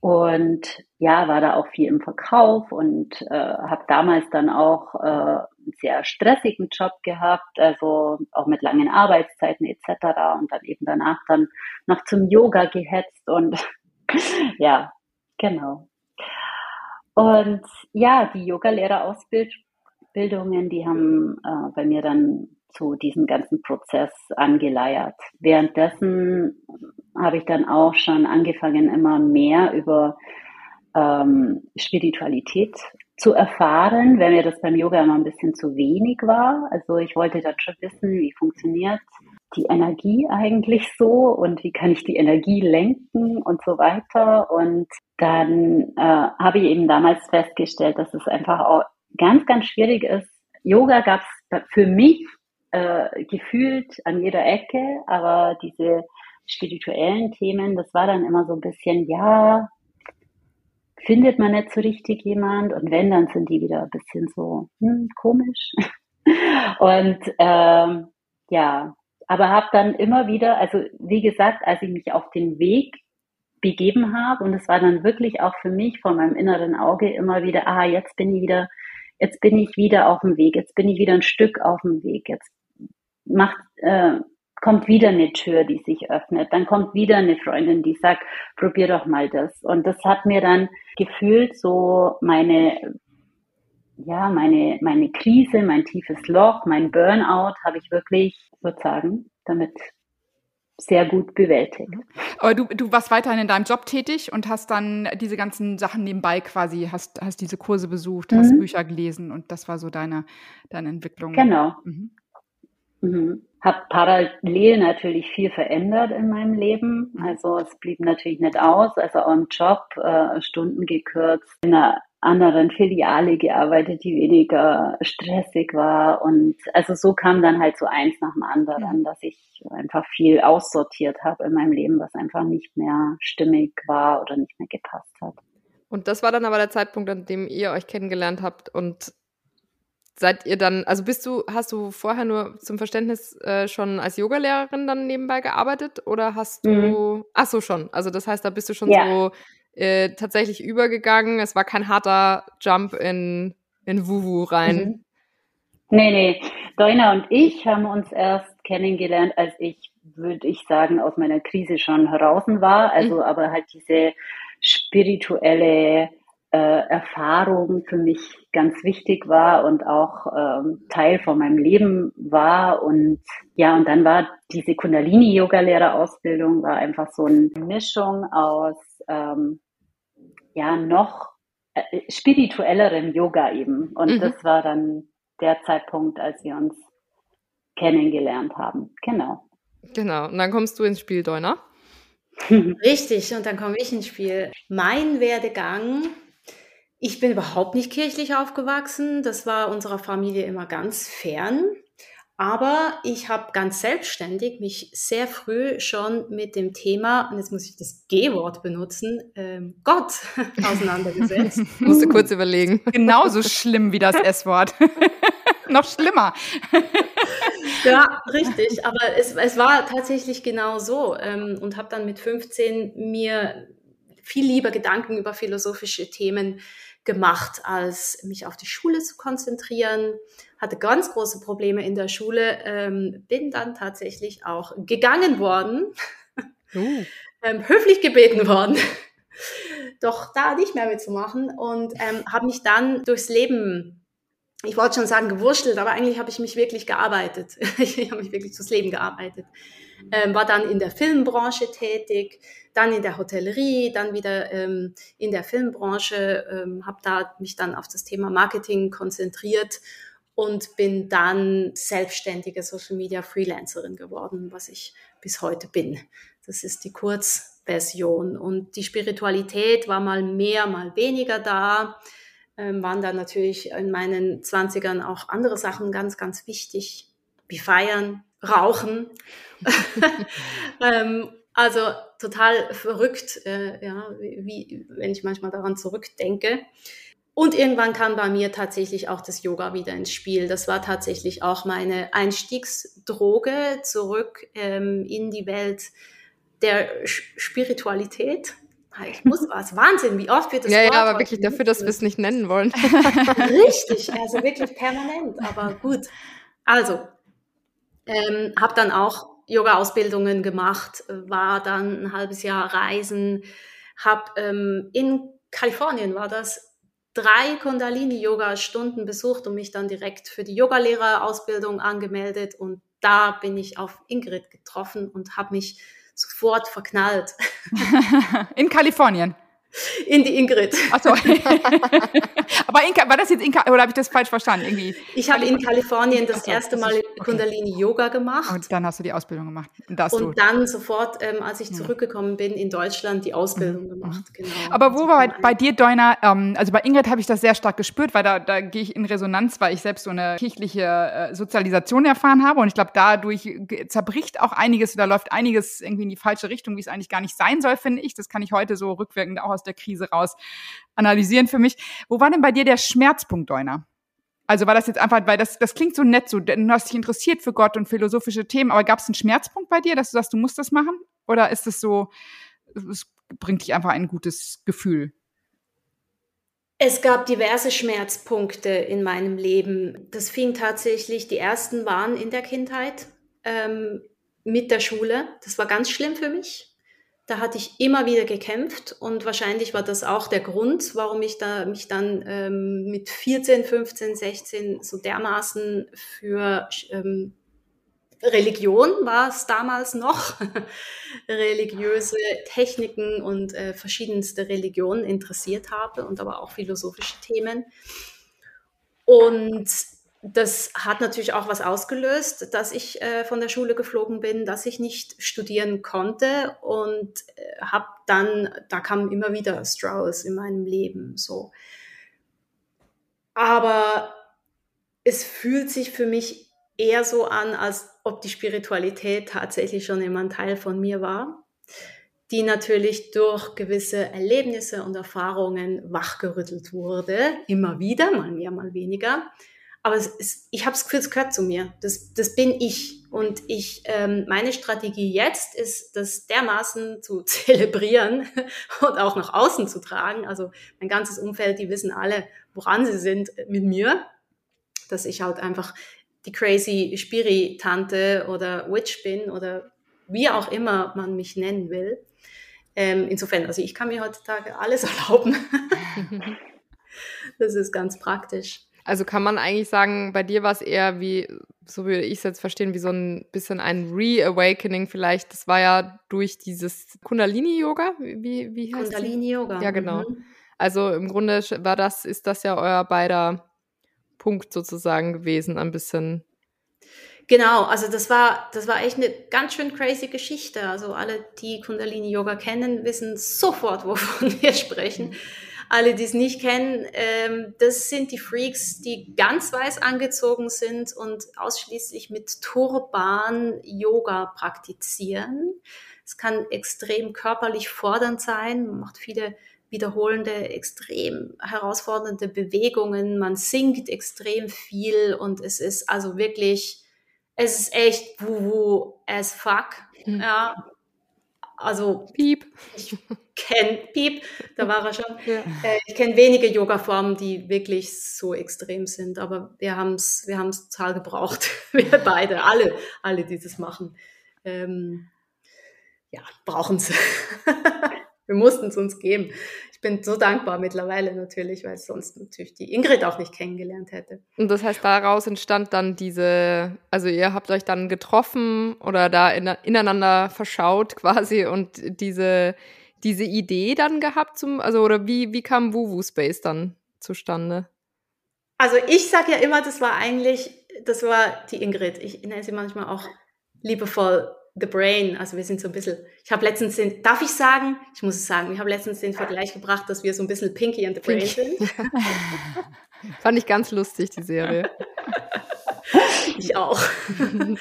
und ja, war da auch viel im Verkauf und äh, habe damals dann auch äh, einen sehr stressigen Job gehabt, also auch mit langen Arbeitszeiten etc. Und dann eben danach dann noch zum Yoga gehetzt und ja, genau. Und ja, die Yogalehrerausbildungen, die haben äh, bei mir dann zu diesem ganzen Prozess angeleiert. Währenddessen habe ich dann auch schon angefangen, immer mehr über ähm, Spiritualität zu erfahren, wenn mir das beim Yoga immer ein bisschen zu wenig war. Also ich wollte dann schon wissen, wie funktioniert die Energie eigentlich so und wie kann ich die Energie lenken und so weiter. Und dann äh, habe ich eben damals festgestellt, dass es einfach auch ganz, ganz schwierig ist. Yoga gab es für mich äh, gefühlt an jeder Ecke, aber diese spirituellen Themen, das war dann immer so ein bisschen, ja, findet man nicht so richtig jemand und wenn, dann sind die wieder ein bisschen so hm, komisch. und ähm, ja, aber habe dann immer wieder, also wie gesagt, als ich mich auf den Weg begeben habe und es war dann wirklich auch für mich vor meinem inneren Auge immer wieder, ah, jetzt bin ich wieder, jetzt bin ich wieder auf dem Weg, jetzt bin ich wieder ein Stück auf dem Weg, jetzt macht, äh, kommt wieder eine Tür, die sich öffnet, dann kommt wieder eine Freundin, die sagt, probier doch mal das. Und das hat mir dann gefühlt so meine ja, meine, meine Krise, mein tiefes Loch, mein Burnout habe ich wirklich, würde sagen, damit sehr gut bewältigt. Aber du, du warst weiterhin in deinem Job tätig und hast dann diese ganzen Sachen nebenbei quasi, hast, hast diese Kurse besucht, hast mhm. Bücher gelesen und das war so deine, deine Entwicklung. Genau. Mhm. Mhm. Hab parallel natürlich viel verändert in meinem Leben. Also es blieb natürlich nicht aus. Also auch im Job äh, Stunden gekürzt, in einer anderen Filiale gearbeitet, die weniger stressig war. Und also so kam dann halt so eins nach dem anderen, dass ich einfach viel aussortiert habe in meinem Leben, was einfach nicht mehr stimmig war oder nicht mehr gepasst hat. Und das war dann aber der Zeitpunkt, an dem ihr euch kennengelernt habt und seid ihr dann, also bist du, hast du vorher nur zum Verständnis äh, schon als Yogalehrerin dann nebenbei gearbeitet oder hast du, mhm. ach so schon, also das heißt, da bist du schon ja. so äh, tatsächlich übergegangen. Es war kein harter Jump in, in Wuhu rein. Mhm. Nee, nee. Doina und ich haben uns erst kennengelernt, als ich, würde ich sagen, aus meiner Krise schon heraus war. Also mhm. aber halt diese spirituelle Erfahrung für mich ganz wichtig war und auch ähm, Teil von meinem Leben war. Und ja, und dann war diese Kundalini-Yoga-Lehrerausbildung war einfach so eine Mischung aus ähm, ja noch äh, spirituelleren Yoga eben. Und mhm. das war dann der Zeitpunkt, als wir uns kennengelernt haben. Genau. Genau. Und dann kommst du ins Spiel, Deuner. Richtig, und dann komme ich ins Spiel. Mein Werdegang, ich bin überhaupt nicht kirchlich aufgewachsen. Das war unserer Familie immer ganz fern. Aber ich habe ganz selbstständig mich sehr früh schon mit dem Thema, und jetzt muss ich das G-Wort benutzen, ähm, Gott auseinandergesetzt. Musste kurz überlegen. Genauso schlimm wie das S-Wort. Noch schlimmer. ja, richtig. Aber es, es war tatsächlich genau so. Ähm, und habe dann mit 15 mir viel lieber Gedanken über philosophische Themen gemacht, als mich auf die Schule zu konzentrieren. Hatte ganz große Probleme in der Schule, ähm, bin dann tatsächlich auch gegangen worden, uh. ähm, höflich gebeten worden, doch da nicht mehr mitzumachen und ähm, habe mich dann durchs Leben ich wollte schon sagen gewurschtelt, aber eigentlich habe ich mich wirklich gearbeitet. ich habe mich wirklich fürs Leben gearbeitet. Ähm, war dann in der Filmbranche tätig, dann in der Hotellerie, dann wieder ähm, in der Filmbranche, ähm, habe da mich dann auf das Thema Marketing konzentriert und bin dann selbstständige Social Media Freelancerin geworden, was ich bis heute bin. Das ist die Kurzversion. Und die Spiritualität war mal mehr, mal weniger da. Ähm, waren dann natürlich in meinen Zwanzigern auch andere Sachen ganz, ganz wichtig, wie Feiern, Rauchen. ähm, also total verrückt, äh, ja, wie, wenn ich manchmal daran zurückdenke. Und irgendwann kam bei mir tatsächlich auch das Yoga wieder ins Spiel. Das war tatsächlich auch meine Einstiegsdroge zurück ähm, in die Welt der Spiritualität. Ich muss was, Wahnsinn, wie oft wird das Ja, Wort ja, aber wirklich dafür, dass wir es nicht nennen wollen. Richtig, also wirklich permanent, aber gut. Also, ähm, habe dann auch Yoga-Ausbildungen gemacht, war dann ein halbes Jahr reisen, habe ähm, in Kalifornien war das drei Kundalini-Yoga-Stunden besucht und mich dann direkt für die Yogalehrerausbildung angemeldet. Und da bin ich auf Ingrid getroffen und habe mich sofort verknallt. In Kalifornien. In die Ingrid. Achso. Aber in, war das jetzt in oder habe ich das falsch verstanden? Irgendwie? Ich habe in Kalifornien das erste Mal okay. Kundalini-Yoga gemacht. Und dann hast du die Ausbildung gemacht. Und, und dann sofort, ähm, als ich zurückgekommen bin in Deutschland, die Ausbildung mhm. gemacht. Genau. Aber wo war bei, bei dir, Deuner, ähm, also bei Ingrid habe ich das sehr stark gespürt, weil da, da gehe ich in Resonanz, weil ich selbst so eine kirchliche äh, Sozialisation erfahren habe. Und ich glaube, dadurch zerbricht auch einiges, da läuft einiges irgendwie in die falsche Richtung, wie es eigentlich gar nicht sein soll, finde ich. Das kann ich heute so rückwirkend auch aus der Krise raus analysieren für mich. Wo war denn bei dir der Schmerzpunkt, Deuner? Also war das jetzt einfach, weil das, das klingt so nett, so, du hast dich interessiert für Gott und philosophische Themen, aber gab es einen Schmerzpunkt bei dir, dass du sagst, du musst das machen? Oder ist es so, es bringt dich einfach ein gutes Gefühl? Es gab diverse Schmerzpunkte in meinem Leben. Das fing tatsächlich, die ersten waren in der Kindheit ähm, mit der Schule. Das war ganz schlimm für mich. Da hatte ich immer wieder gekämpft und wahrscheinlich war das auch der Grund, warum ich da mich dann ähm, mit 14, 15, 16 so dermaßen für ähm, Religion war es damals noch, religiöse Techniken und äh, verschiedenste Religionen interessiert habe und aber auch philosophische Themen. Und das hat natürlich auch was ausgelöst, dass ich äh, von der Schule geflogen bin, dass ich nicht studieren konnte und äh, habe dann, da kamen immer wieder Struggles in meinem Leben so. Aber es fühlt sich für mich eher so an, als ob die Spiritualität tatsächlich schon immer ein Teil von mir war, die natürlich durch gewisse Erlebnisse und Erfahrungen wachgerüttelt wurde, immer wieder, mal mehr, mal weniger aber ist, ich habe das Gefühl, es gehört zu mir. Das, das bin ich. Und ich, ähm, meine Strategie jetzt ist, das dermaßen zu zelebrieren und auch nach außen zu tragen. Also mein ganzes Umfeld, die wissen alle, woran sie sind mit mir. Dass ich halt einfach die crazy Spiri-Tante oder Witch bin oder wie auch immer man mich nennen will. Ähm, insofern, also ich kann mir heutzutage alles erlauben. das ist ganz praktisch. Also kann man eigentlich sagen, bei dir war es eher wie, so würde ich es jetzt verstehen, wie so ein bisschen ein Reawakening vielleicht. Das war ja durch dieses Kundalini-Yoga. Wie, wie heißt Kundalini-Yoga. Ja, genau. Mhm. Also im Grunde war das, ist das ja euer beider Punkt sozusagen gewesen, ein bisschen. Genau, also das war, das war echt eine ganz schön crazy Geschichte. Also alle, die Kundalini Yoga kennen, wissen sofort, wovon wir sprechen. Mhm alle, die es nicht kennen, ähm, das sind die Freaks, die ganz weiß angezogen sind und ausschließlich mit Turban Yoga praktizieren. Es kann extrem körperlich fordernd sein, man macht viele wiederholende, extrem herausfordernde Bewegungen, man singt extrem viel und es ist also wirklich, es ist echt woo-woo as fuck. Mhm. Ja, also Piep. Ich kenne Piep, da war er schon. Ja. Äh, ich kenne wenige Yoga-Formen, die wirklich so extrem sind, aber wir haben es wir haben's total gebraucht. Wir beide, alle, alle, die das machen. Ähm, ja, brauchen es. wir mussten es uns geben ich bin so dankbar mittlerweile natürlich, weil sonst natürlich die Ingrid auch nicht kennengelernt hätte. Und das heißt, daraus entstand dann diese, also ihr habt euch dann getroffen oder da in, ineinander verschaut quasi und diese, diese Idee dann gehabt zum, also oder wie, wie kam Wuwu Space dann zustande? Also ich sage ja immer, das war eigentlich, das war die Ingrid. Ich nenne sie manchmal auch liebevoll The Brain, also wir sind so ein bisschen, ich habe letztens den, darf ich sagen, ich muss es sagen, ich habe letztens den Vergleich gebracht, dass wir so ein bisschen Pinky and the Brain Pinky. sind. Fand ich ganz lustig, die Serie. ich auch.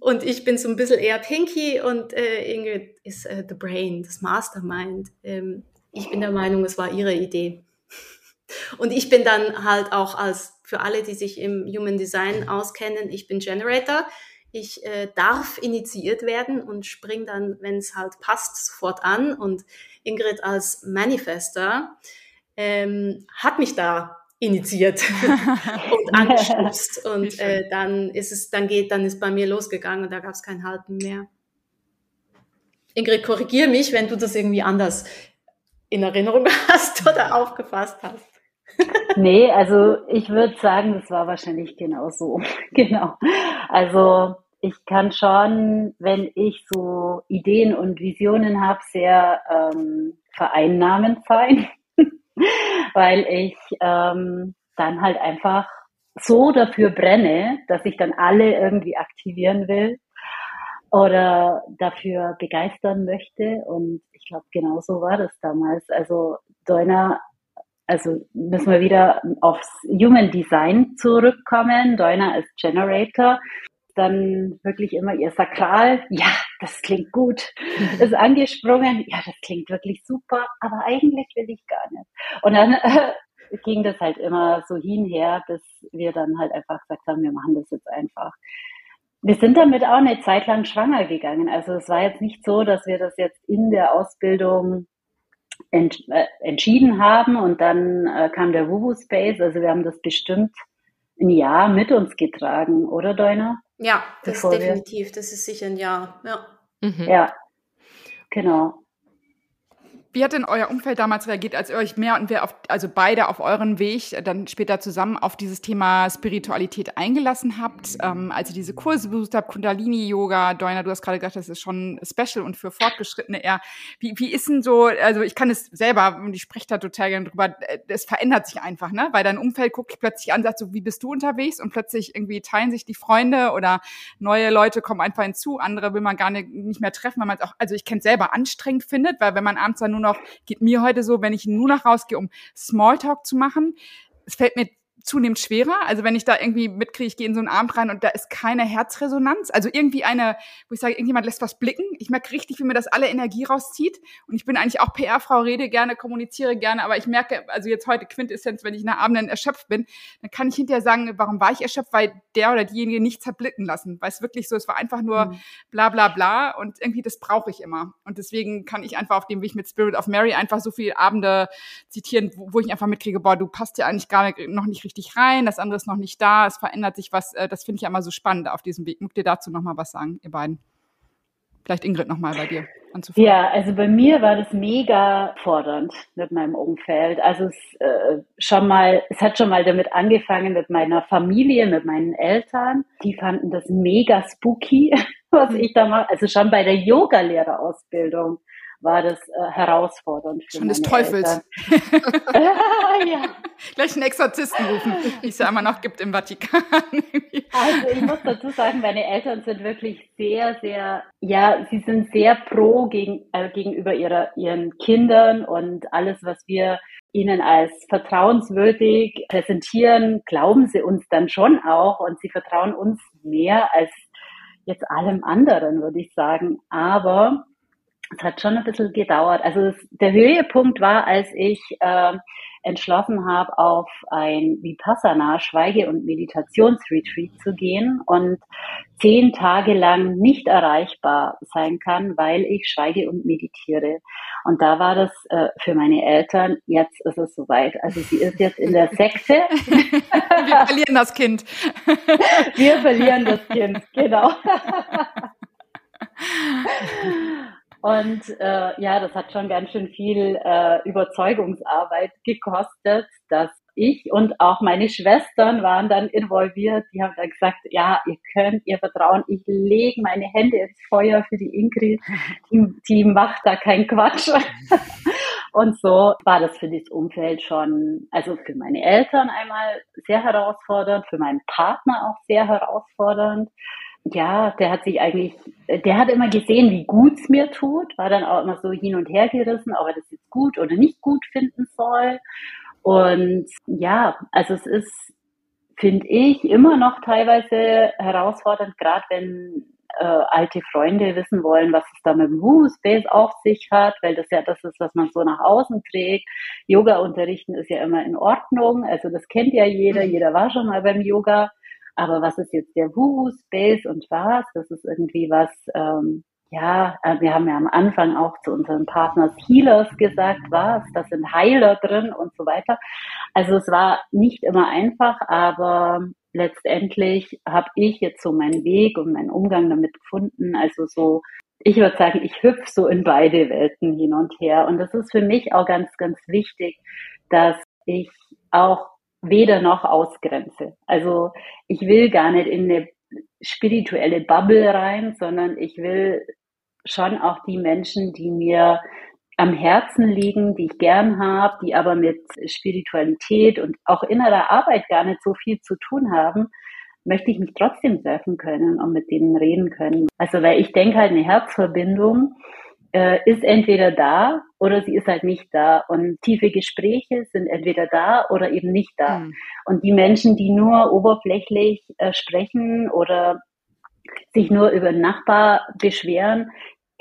und ich bin so ein bisschen eher Pinky und äh, Ingrid ist äh, The Brain, das Mastermind. Ähm, ich bin der Meinung, es war ihre Idee. Und ich bin dann halt auch als, für alle, die sich im Human Design auskennen, ich bin Generator ich äh, darf initiiert werden und spring dann, wenn es halt passt, sofort an. Und Ingrid als Manifester ähm, hat mich da initiiert und angestupst und äh, dann ist es, dann geht, dann ist bei mir losgegangen und da gab es kein Halten mehr. Ingrid, korrigier mich, wenn du das irgendwie anders in Erinnerung hast oder aufgefasst hast. nee, also ich würde sagen, das war wahrscheinlich genau so. genau. Also ich kann schon, wenn ich so Ideen und Visionen habe, sehr ähm, vereinnahmend sein, weil ich ähm, dann halt einfach so dafür brenne, dass ich dann alle irgendwie aktivieren will oder dafür begeistern möchte. Und ich glaube, genau so war das damals. Also Doina, also müssen wir wieder aufs Human Design zurückkommen. Doina ist Generator. Dann wirklich immer ihr Sakral, ja, das klingt gut, ist angesprungen, ja, das klingt wirklich super, aber eigentlich will ich gar nicht. Und dann äh, ging das halt immer so hinher, bis wir dann halt einfach gesagt haben, wir machen das jetzt einfach. Wir sind damit auch eine Zeit lang schwanger gegangen. Also es war jetzt nicht so, dass wir das jetzt in der Ausbildung ent, äh, entschieden haben und dann äh, kam der Wubu Space. Also wir haben das bestimmt ein Jahr mit uns getragen, oder Deuna? Ja, das ist definitiv. Das ist sicher ein Jahr. Ja. Mhm. Ja, genau. Wie hat denn euer Umfeld damals reagiert, als ihr euch mehr und mehr auf, also beide auf euren Weg, äh, dann später zusammen auf dieses Thema Spiritualität eingelassen habt, ähm, als ihr diese Kurse besucht habt, Kundalini-Yoga, Doina, du hast gerade gesagt, das ist schon special und für Fortgeschrittene eher. Wie, wie ist denn so, also ich kann es selber, und ich spreche da total gerne drüber, es verändert sich einfach, ne? Weil dein Umfeld guckt plötzlich an, sagt so, wie bist du unterwegs? Und plötzlich irgendwie teilen sich die Freunde oder neue Leute kommen einfach hinzu, andere will man gar nicht, mehr treffen, weil man es auch, also ich kenne selber anstrengend findet, weil wenn man abends dann nur nur noch, geht mir heute so, wenn ich nur noch rausgehe, um Smalltalk zu machen. Es fällt mir zunehmend schwerer. Also wenn ich da irgendwie mitkriege, ich gehe in so einen Abend rein und da ist keine Herzresonanz. Also irgendwie eine, wo ich sage, irgendjemand lässt was blicken. Ich merke richtig, wie mir das alle Energie rauszieht. Und ich bin eigentlich auch PR-Frau, rede gerne, kommuniziere gerne, aber ich merke, also jetzt heute Quintessenz, wenn ich nach Abenden erschöpft bin, dann kann ich hinterher sagen, warum war ich erschöpft? Weil der oder diejenige nichts hat blicken lassen. Weil es wirklich so, es war einfach nur mhm. bla bla bla und irgendwie das brauche ich immer. Und deswegen kann ich einfach auf dem Weg mit Spirit of Mary einfach so viele Abende zitieren, wo, wo ich einfach mitkriege, boah, du passt ja eigentlich gar nicht, noch nicht richtig rein, das andere ist noch nicht da, es verändert sich was. Äh, das finde ich ja immer so spannend auf diesem Weg. Mögt ihr dazu noch mal was sagen, ihr beiden? Vielleicht Ingrid noch mal bei dir anzufangen. Ja, also bei mir war das mega fordernd mit meinem Umfeld. Also es äh, schon mal, es hat schon mal damit angefangen mit meiner Familie, mit meinen Eltern. Die fanden das mega spooky, was ich da mache. Also schon bei der Yoga-Lehrerausbildung war das äh, herausfordernd für Schon des Teufels. ja. Gleich einen Exorzisten rufen, wie es ja immer noch gibt im Vatikan. also ich muss dazu sagen, meine Eltern sind wirklich sehr, sehr, ja, sie sind sehr pro gegen, äh, gegenüber ihrer, ihren Kindern und alles, was wir ihnen als vertrauenswürdig präsentieren, glauben sie uns dann schon auch und sie vertrauen uns mehr als jetzt allem anderen, würde ich sagen. Aber es hat schon ein bisschen gedauert. Also es, der Höhepunkt war, als ich äh, entschlossen habe, auf ein Vipassana Schweige- und Meditationsretreat zu gehen und zehn Tage lang nicht erreichbar sein kann, weil ich schweige und meditiere. Und da war das äh, für meine Eltern, jetzt ist es soweit. Also sie ist jetzt in der Sekte. Wir verlieren das Kind. Wir verlieren das Kind, genau. Und äh, ja, das hat schon ganz schön viel äh, Überzeugungsarbeit gekostet, dass ich und auch meine Schwestern waren dann involviert. Die haben dann gesagt, ja, ihr könnt ihr vertrauen, ich lege meine Hände ins Feuer für die Ingrid, die, die macht da keinen Quatsch. Und so war das für das Umfeld schon, also für meine Eltern einmal sehr herausfordernd, für meinen Partner auch sehr herausfordernd ja, der hat sich eigentlich, der hat immer gesehen, wie gut es mir tut, war dann auch immer so hin und her gerissen, ob er das jetzt gut oder nicht gut finden soll. Und ja, also es ist, finde ich, immer noch teilweise herausfordernd, gerade wenn äh, alte Freunde wissen wollen, was es da mit dem Woo Space auf sich hat, weil das ja das ist, was man so nach außen trägt. Yoga unterrichten ist ja immer in Ordnung, also das kennt ja jeder, mhm. jeder war schon mal beim Yoga. Aber was ist jetzt der Woo Space und was? Das ist irgendwie was, ähm, ja, äh, wir haben ja am Anfang auch zu unseren Partners Healers gesagt, was, da sind Heiler drin und so weiter. Also es war nicht immer einfach, aber letztendlich habe ich jetzt so meinen Weg und meinen Umgang damit gefunden. Also so, ich würde sagen, ich hüpfe so in beide Welten hin und her. Und das ist für mich auch ganz, ganz wichtig, dass ich auch weder noch ausgrenze. Also ich will gar nicht in eine spirituelle Bubble rein, sondern ich will schon auch die Menschen, die mir am Herzen liegen, die ich gern habe, die aber mit Spiritualität und auch innerer Arbeit gar nicht so viel zu tun haben, möchte ich mich trotzdem treffen können und mit denen reden können. Also weil ich denke halt, eine Herzverbindung äh, ist entweder da oder sie ist halt nicht da. Und tiefe Gespräche sind entweder da oder eben nicht da. Mhm. Und die Menschen, die nur oberflächlich äh, sprechen oder sich nur über den Nachbar beschweren,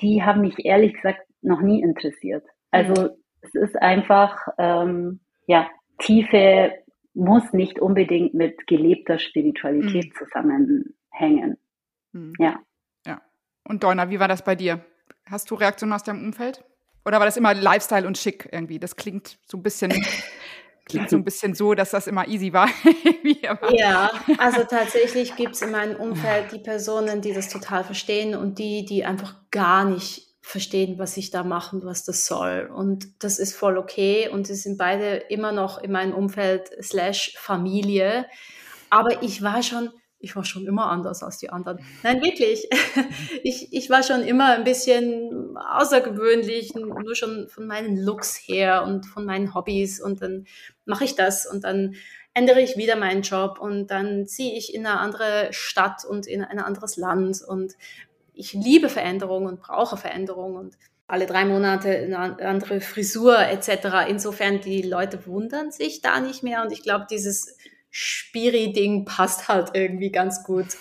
die haben mich ehrlich gesagt noch nie interessiert. Also mhm. es ist einfach, ähm, ja, Tiefe muss nicht unbedingt mit gelebter Spiritualität mhm. zusammenhängen. Mhm. Ja. Ja. Und Donna, wie war das bei dir? Hast du Reaktionen aus deinem Umfeld? Oder war das immer Lifestyle und schick irgendwie? Das klingt so ein bisschen, klingt so ein bisschen so, dass das immer easy war. ja, also tatsächlich gibt es in meinem Umfeld die Personen, die das total verstehen und die, die einfach gar nicht verstehen, was ich da mache und was das soll. Und das ist voll okay. Und sie sind beide immer noch in meinem Umfeld slash Familie. Aber ich war schon ich war schon immer anders als die anderen. Nein, wirklich. Ich, ich war schon immer ein bisschen außergewöhnlich, nur schon von meinen Looks her und von meinen Hobbys. Und dann mache ich das und dann ändere ich wieder meinen Job und dann ziehe ich in eine andere Stadt und in ein anderes Land. Und ich liebe Veränderung und brauche Veränderung und alle drei Monate eine andere Frisur etc. Insofern, die Leute wundern sich da nicht mehr. Und ich glaube, dieses Spiri-Ding passt halt irgendwie ganz gut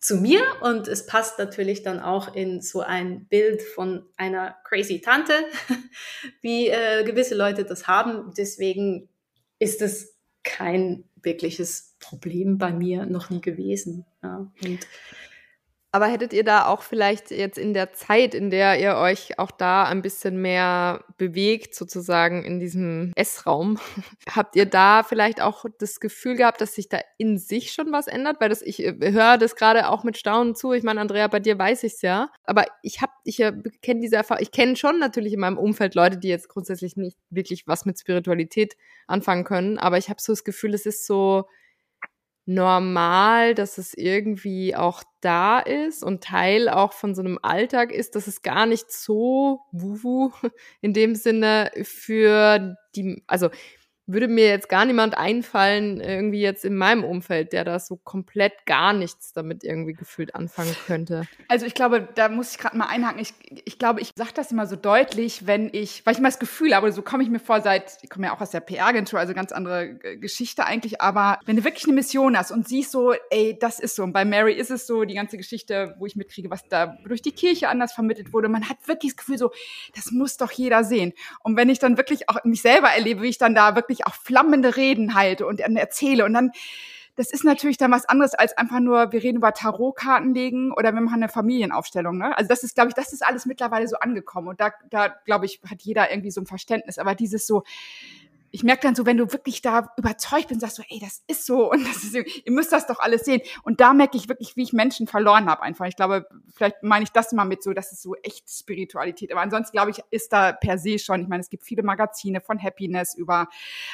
zu mir und es passt natürlich dann auch in so ein Bild von einer crazy Tante, wie äh, gewisse Leute das haben. Deswegen ist es kein wirkliches Problem bei mir noch nie gewesen. Ja. Und aber hättet ihr da auch vielleicht jetzt in der Zeit, in der ihr euch auch da ein bisschen mehr bewegt, sozusagen in diesem Essraum, habt ihr da vielleicht auch das Gefühl gehabt, dass sich da in sich schon was ändert? Weil das, ich äh, höre das gerade auch mit Staunen zu. Ich meine, Andrea, bei dir weiß ich's ja. Aber ich habe, ich äh, kenne diese Erfahrung, ich kenne schon natürlich in meinem Umfeld Leute, die jetzt grundsätzlich nicht wirklich was mit Spiritualität anfangen können. Aber ich habe so das Gefühl, es ist so, normal, dass es irgendwie auch da ist und Teil auch von so einem Alltag ist, dass es gar nicht so wuhu in dem Sinne für die, also würde mir jetzt gar niemand einfallen, irgendwie jetzt in meinem Umfeld, der da so komplett gar nichts damit irgendwie gefühlt anfangen könnte. Also ich glaube, da muss ich gerade mal einhaken. Ich, ich glaube, ich sage das immer so deutlich, wenn ich, weil ich mal das Gefühl habe, so komme ich mir vor seit, ich komme ja auch aus der PR-Agentur, also ganz andere Geschichte eigentlich, aber wenn du wirklich eine Mission hast und siehst so, ey, das ist so, und bei Mary ist es so, die ganze Geschichte, wo ich mitkriege, was da durch die Kirche anders vermittelt wurde, man hat wirklich das Gefühl so, das muss doch jeder sehen. Und wenn ich dann wirklich auch mich selber erlebe, wie ich dann da wirklich wirklich auch flammende Reden halte und dann erzähle und dann das ist natürlich dann was anderes als einfach nur, wir reden über Tarotkarten legen oder wir machen eine Familienaufstellung. Ne? Also das ist, glaube ich, das ist alles mittlerweile so angekommen. Und da, da glaube ich, hat jeder irgendwie so ein Verständnis. Aber dieses so, ich merke dann so, wenn du wirklich da überzeugt bist, sagst du, ey, das ist so und das ist, ihr müsst das doch alles sehen. Und da merke ich wirklich, wie ich Menschen verloren habe einfach. Ich glaube, vielleicht meine ich das mal mit so, das ist so echt Spiritualität. Aber ansonsten glaube ich, ist da per se schon, ich meine, es gibt viele Magazine von Happiness über,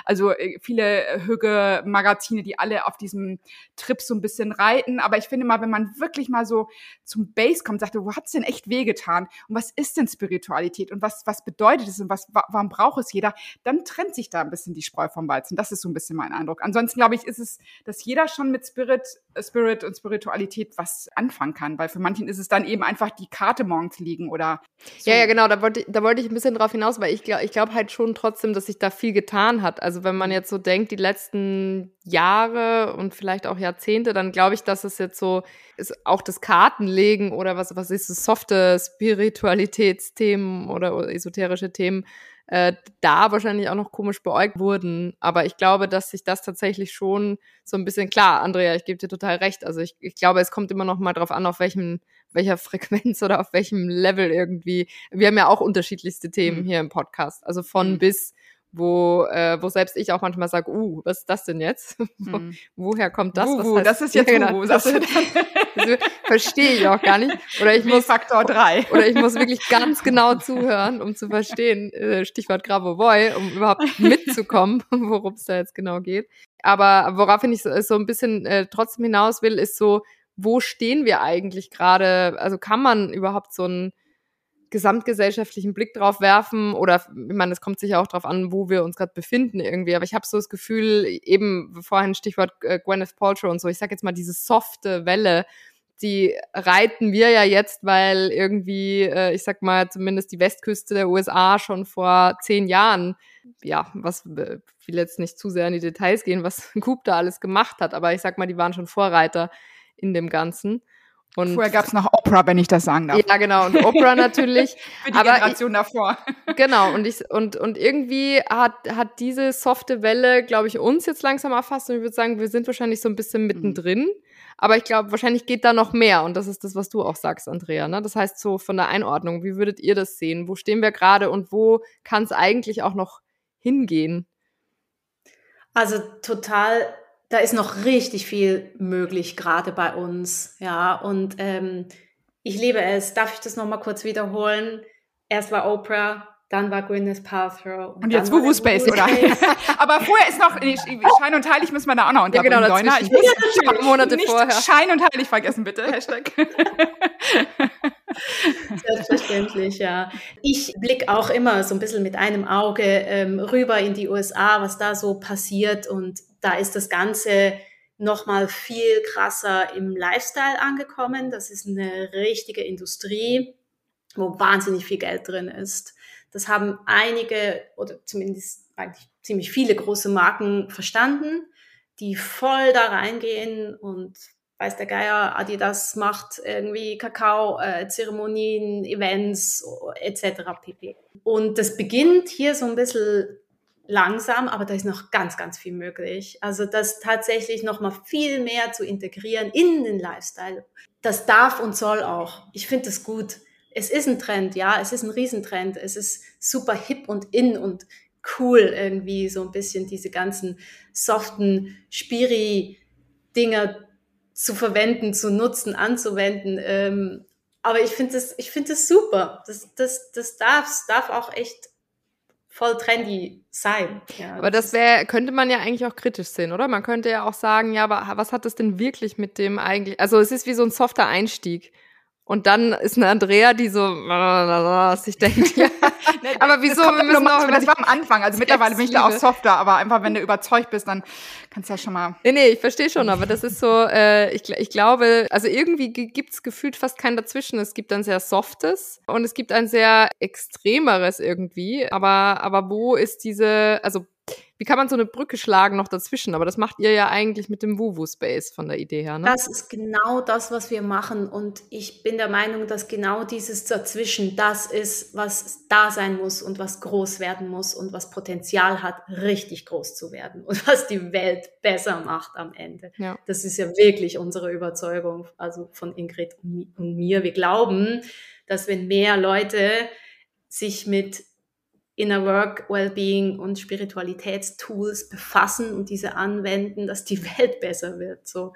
also äh, viele Hüge-Magazine, die alle auf diesem Trip so ein bisschen reiten. Aber ich finde mal, wenn man wirklich mal so zum Base kommt, sagt, wo hat's denn echt wehgetan? Und was ist denn Spiritualität? Und was, was bedeutet es? Und was, warum braucht es jeder? Dann trennt sich da ein bisschen die Spreu vom Weizen. Das ist so ein bisschen mein Eindruck. Ansonsten glaube ich, ist es, dass jeder schon mit Spirit, äh, Spirit und Spiritualität was anfangen kann, weil für manchen ist es dann eben einfach die Karte morgens liegen oder. So. Ja, ja, genau. Da wollte, da wollte ich ein bisschen drauf hinaus, weil ich, ich glaube halt schon trotzdem, dass sich da viel getan hat. Also wenn man jetzt so denkt, die letzten Jahre und vielleicht auch Jahrzehnte, dann glaube ich, dass es jetzt so ist, auch das Kartenlegen oder was, was ist es, softe Spiritualitätsthemen oder esoterische Themen äh, da wahrscheinlich auch noch komisch beäugt wurden. Aber ich glaube, dass sich das tatsächlich schon so ein bisschen klar, Andrea, ich gebe dir total recht. Also ich, ich glaube, es kommt immer noch mal drauf an, auf welchem welcher Frequenz oder auf welchem Level irgendwie. Wir haben ja auch unterschiedlichste Themen mhm. hier im Podcast. Also von mhm. bis wo, äh, wo selbst ich auch manchmal sage, uh, was ist das denn jetzt? Hm. Woher kommt das? Wuhu, was das ist jetzt ja, genau, Wuhu, das, das verstehe ich auch gar nicht. Oder ich muss Faktor drei. Oder ich muss wirklich ganz genau zuhören, um zu verstehen, äh, Stichwort Gravovoy, um überhaupt mitzukommen, worum es da jetzt genau geht. Aber worauf ich so, so ein bisschen äh, trotzdem hinaus will, ist so, wo stehen wir eigentlich gerade? Also kann man überhaupt so ein gesamtgesellschaftlichen Blick drauf werfen oder ich meine, es kommt sicher auch darauf an, wo wir uns gerade befinden irgendwie, aber ich habe so das Gefühl, eben vorhin Stichwort äh, Gwyneth Paltrow und so, ich sag jetzt mal diese softe Welle, die reiten wir ja jetzt, weil irgendwie, äh, ich sag mal, zumindest die Westküste der USA schon vor zehn Jahren, ja, was äh, will jetzt nicht zu sehr in die Details gehen, was Coop da alles gemacht hat, aber ich sag mal, die waren schon Vorreiter in dem Ganzen. Und Vorher gab es noch Oprah, wenn ich das sagen darf. Ja, genau. Und Oprah natürlich. Für die aber Generation ich, davor. Genau. Und, ich, und, und irgendwie hat, hat diese softe Welle, glaube ich, uns jetzt langsam erfasst. Und ich würde sagen, wir sind wahrscheinlich so ein bisschen mittendrin. Mhm. Aber ich glaube, wahrscheinlich geht da noch mehr. Und das ist das, was du auch sagst, Andrea. Ne? Das heißt, so von der Einordnung, wie würdet ihr das sehen? Wo stehen wir gerade und wo kann es eigentlich auch noch hingehen? Also total da ist noch richtig viel möglich, gerade bei uns. Ja, und ähm, ich liebe es. Darf ich das nochmal kurz wiederholen? Erst war Oprah, dann war Gwyneth Paltrow. Und, und jetzt Wuhu Space, oder? Aber vorher ist noch, Schein und Heilig müssen wir da auch noch unterbringen, ja, genau, Leuna. Ich muss ja, Monate nicht vorher. Schein und Heilig vergessen, bitte. Hashtag. Selbstverständlich, ja. Ich blicke auch immer so ein bisschen mit einem Auge ähm, rüber in die USA, was da so passiert. Und da ist das Ganze nochmal viel krasser im Lifestyle angekommen. Das ist eine richtige Industrie, wo wahnsinnig viel Geld drin ist. Das haben einige oder zumindest eigentlich ziemlich viele große Marken verstanden, die voll da reingehen und weiß der Geier, Adidas macht irgendwie Kakao-Zeremonien, äh, Events etc. pp. Und das beginnt hier so ein bisschen langsam, aber da ist noch ganz, ganz viel möglich. Also das tatsächlich noch mal viel mehr zu integrieren in den Lifestyle. Das darf und soll auch. Ich finde das gut. Es ist ein Trend, ja, es ist ein Riesentrend. Es ist super hip und in und cool irgendwie so ein bisschen diese ganzen soften Spiri-Dinger zu verwenden, zu nutzen, anzuwenden. Ähm, aber ich finde das, ich finde das super. Das, das, das darf, darf auch echt voll trendy sein. Ja, aber das wäre, könnte man ja eigentlich auch kritisch sehen, oder? Man könnte ja auch sagen, ja, aber was hat das denn wirklich mit dem eigentlich? Also es ist wie so ein softer Einstieg. Und dann ist eine Andrea, die so sich denkt, ja, aber wieso? Das, wir müssen noch, das war am Anfang. Also mittlerweile bin ich da auch softer, aber einfach, wenn du überzeugt bist, dann kannst du ja schon mal. Nee, nee, ich verstehe schon, aber das ist so, äh, ich, ich glaube, also irgendwie gibt's gefühlt fast kein Dazwischen. Es gibt ein sehr softes und es gibt ein sehr extremeres irgendwie. Aber, aber wo ist diese, also wie kann man so eine Brücke schlagen noch dazwischen? Aber das macht ihr ja eigentlich mit dem Wuwu Space von der Idee her, ne? Das ist genau das, was wir machen. Und ich bin der Meinung, dass genau dieses dazwischen das ist, was da sein muss und was groß werden muss und was Potenzial hat, richtig groß zu werden und was die Welt besser macht am Ende. Ja. Das ist ja wirklich unsere Überzeugung, also von Ingrid und mir. Wir glauben, dass wenn mehr Leute sich mit Inner Work, Wellbeing und Spiritualitätstools befassen und diese anwenden, dass die Welt besser wird. So.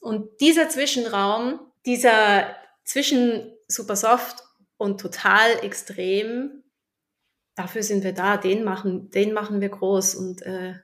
Und dieser Zwischenraum, dieser zwischen super soft und total extrem, dafür sind wir da, den machen, den machen wir groß und äh,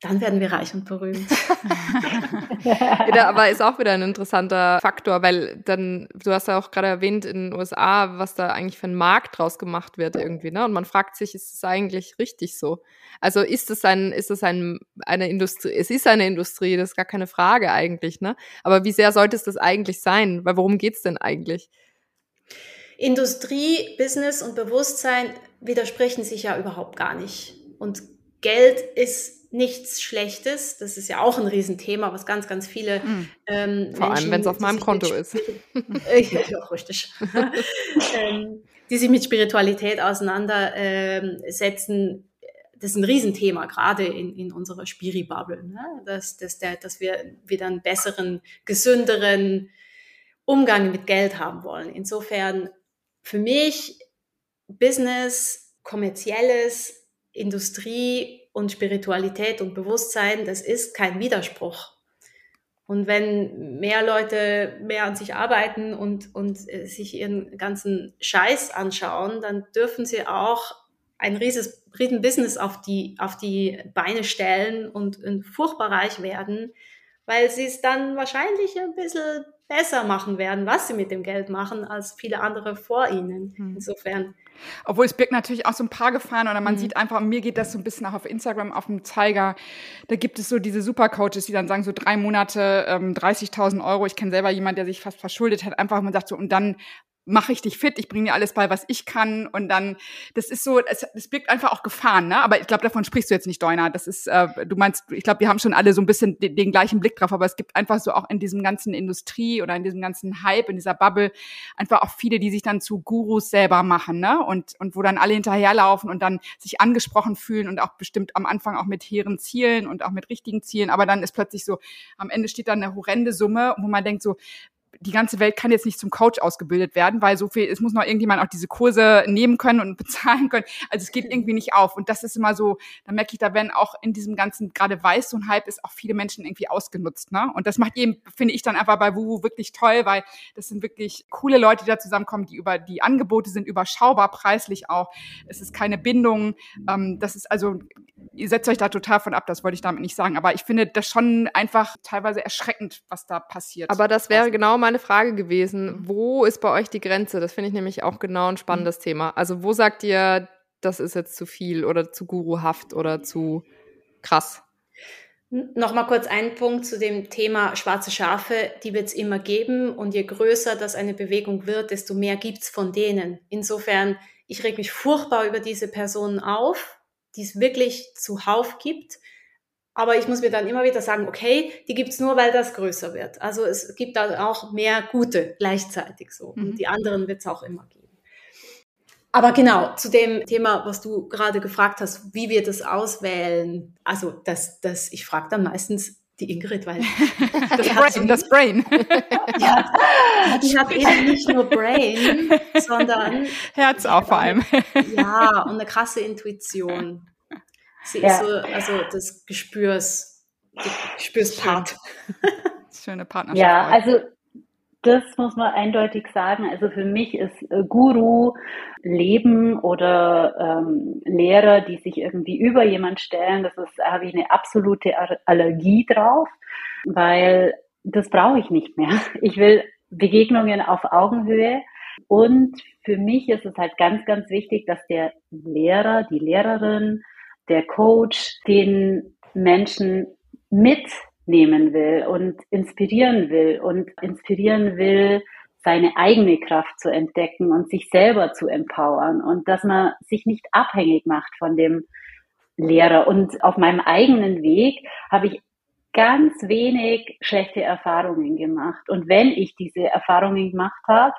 dann werden wir reich und berühmt. wieder, aber ist auch wieder ein interessanter Faktor, weil dann, du hast ja auch gerade erwähnt in den USA, was da eigentlich für ein Markt draus gemacht wird irgendwie, ne? Und man fragt sich, ist es eigentlich richtig so? Also ist es ein, ist es ein, eine Industrie, es ist eine Industrie, das ist gar keine Frage eigentlich, ne? Aber wie sehr sollte es das eigentlich sein? Weil worum geht's denn eigentlich? Industrie, Business und Bewusstsein widersprechen sich ja überhaupt gar nicht. Und Geld ist nichts Schlechtes. Das ist ja auch ein Riesenthema, was ganz, ganz viele mhm. ähm, Vor allem, wenn es auf meinem Konto ist. ja, richtig. ähm, die sich mit Spiritualität auseinandersetzen. Ähm, das ist ein Riesenthema, gerade in, in unserer Spiri-Bubble, ne? dass, dass, der, dass wir wieder einen besseren, gesünderen Umgang mit Geld haben wollen. Insofern für mich Business, kommerzielles Industrie und Spiritualität und Bewusstsein, das ist kein Widerspruch. Und wenn mehr Leute mehr an sich arbeiten und, und äh, sich ihren ganzen Scheiß anschauen, dann dürfen sie auch ein rieses, riesen Business auf die, auf die Beine stellen und, und furchtbar reich werden, weil sie es dann wahrscheinlich ein bisschen besser machen werden, was sie mit dem Geld machen, als viele andere vor ihnen. Hm. Insofern obwohl es birgt natürlich auch so ein paar Gefahren oder man mhm. sieht einfach, mir geht das so ein bisschen auch auf Instagram auf dem Zeiger. Da gibt es so diese Supercoaches, die dann sagen, so drei Monate ähm, 30.000 Euro. Ich kenne selber jemanden, der sich fast verschuldet hat. Einfach, man sagt so, und dann mache ich dich fit, ich bringe dir alles bei, was ich kann und dann, das ist so, es, es birgt einfach auch Gefahren, ne? Aber ich glaube, davon sprichst du jetzt nicht, Deuner. Das ist, äh, du meinst, ich glaube, wir haben schon alle so ein bisschen den, den, gleichen Blick drauf, aber es gibt einfach so auch in diesem ganzen Industrie oder in diesem ganzen Hype, in dieser Bubble, einfach auch viele, die sich dann zu Gurus selber machen, ne? Und, und wo dann alle hinterherlaufen und dann sich angesprochen fühlen und auch bestimmt am Anfang auch mit hehren Zielen und auch mit richtigen Zielen, aber dann ist plötzlich so, am Ende steht dann eine horrende Summe, wo man denkt so, die ganze Welt kann jetzt nicht zum Coach ausgebildet werden, weil so viel, es muss noch irgendjemand auch diese Kurse nehmen können und bezahlen können. Also es geht irgendwie nicht auf. Und das ist immer so, da merke ich, da werden auch in diesem ganzen, gerade weiß so ein Hype ist, auch viele Menschen irgendwie ausgenutzt. Ne? Und das macht eben, finde ich dann einfach bei Wuhu wirklich toll, weil das sind wirklich coole Leute, die da zusammenkommen, die über die Angebote sind überschaubar preislich auch. Es ist keine Bindung. Ähm, das ist also, ihr setzt euch da total von ab, das wollte ich damit nicht sagen. Aber ich finde das schon einfach teilweise erschreckend, was da passiert. Aber das wäre genau meine Frage gewesen. Wo ist bei euch die Grenze? Das finde ich nämlich auch genau ein spannendes mhm. Thema. Also wo sagt ihr, das ist jetzt zu viel oder zu guruhaft oder zu krass? Nochmal kurz ein Punkt zu dem Thema schwarze Schafe, die wird es immer geben und je größer das eine Bewegung wird, desto mehr gibt es von denen. Insofern, ich reg mich furchtbar über diese Personen auf, die es wirklich zuhauf gibt. Aber ich muss mir dann immer wieder sagen, okay, die gibt's nur, weil das größer wird. Also es gibt da auch mehr gute gleichzeitig so. Mhm. Und die anderen wird's auch immer geben. Aber genau, zu dem Thema, was du gerade gefragt hast, wie wir das auswählen. Also das, das, ich frage dann meistens die Ingrid, weil das Brain, das Brain. ja, die hat eben nicht nur Brain, sondern Herz auch vor allem. Ja, und eine krasse Intuition. Sie ja. ist so, also das Gespürs, Gespürspart. Schöne Partnerschaft. Ja, also das muss man eindeutig sagen. Also für mich ist äh, Guru, Leben oder ähm, Lehrer, die sich irgendwie über jemand stellen, das ist, habe ich eine absolute Allergie drauf, weil das brauche ich nicht mehr. Ich will Begegnungen auf Augenhöhe. Und für mich ist es halt ganz, ganz wichtig, dass der Lehrer, die Lehrerin der Coach den Menschen mitnehmen will und inspirieren will und inspirieren will, seine eigene Kraft zu entdecken und sich selber zu empowern und dass man sich nicht abhängig macht von dem Lehrer. Und auf meinem eigenen Weg habe ich ganz wenig schlechte Erfahrungen gemacht. Und wenn ich diese Erfahrungen gemacht habe,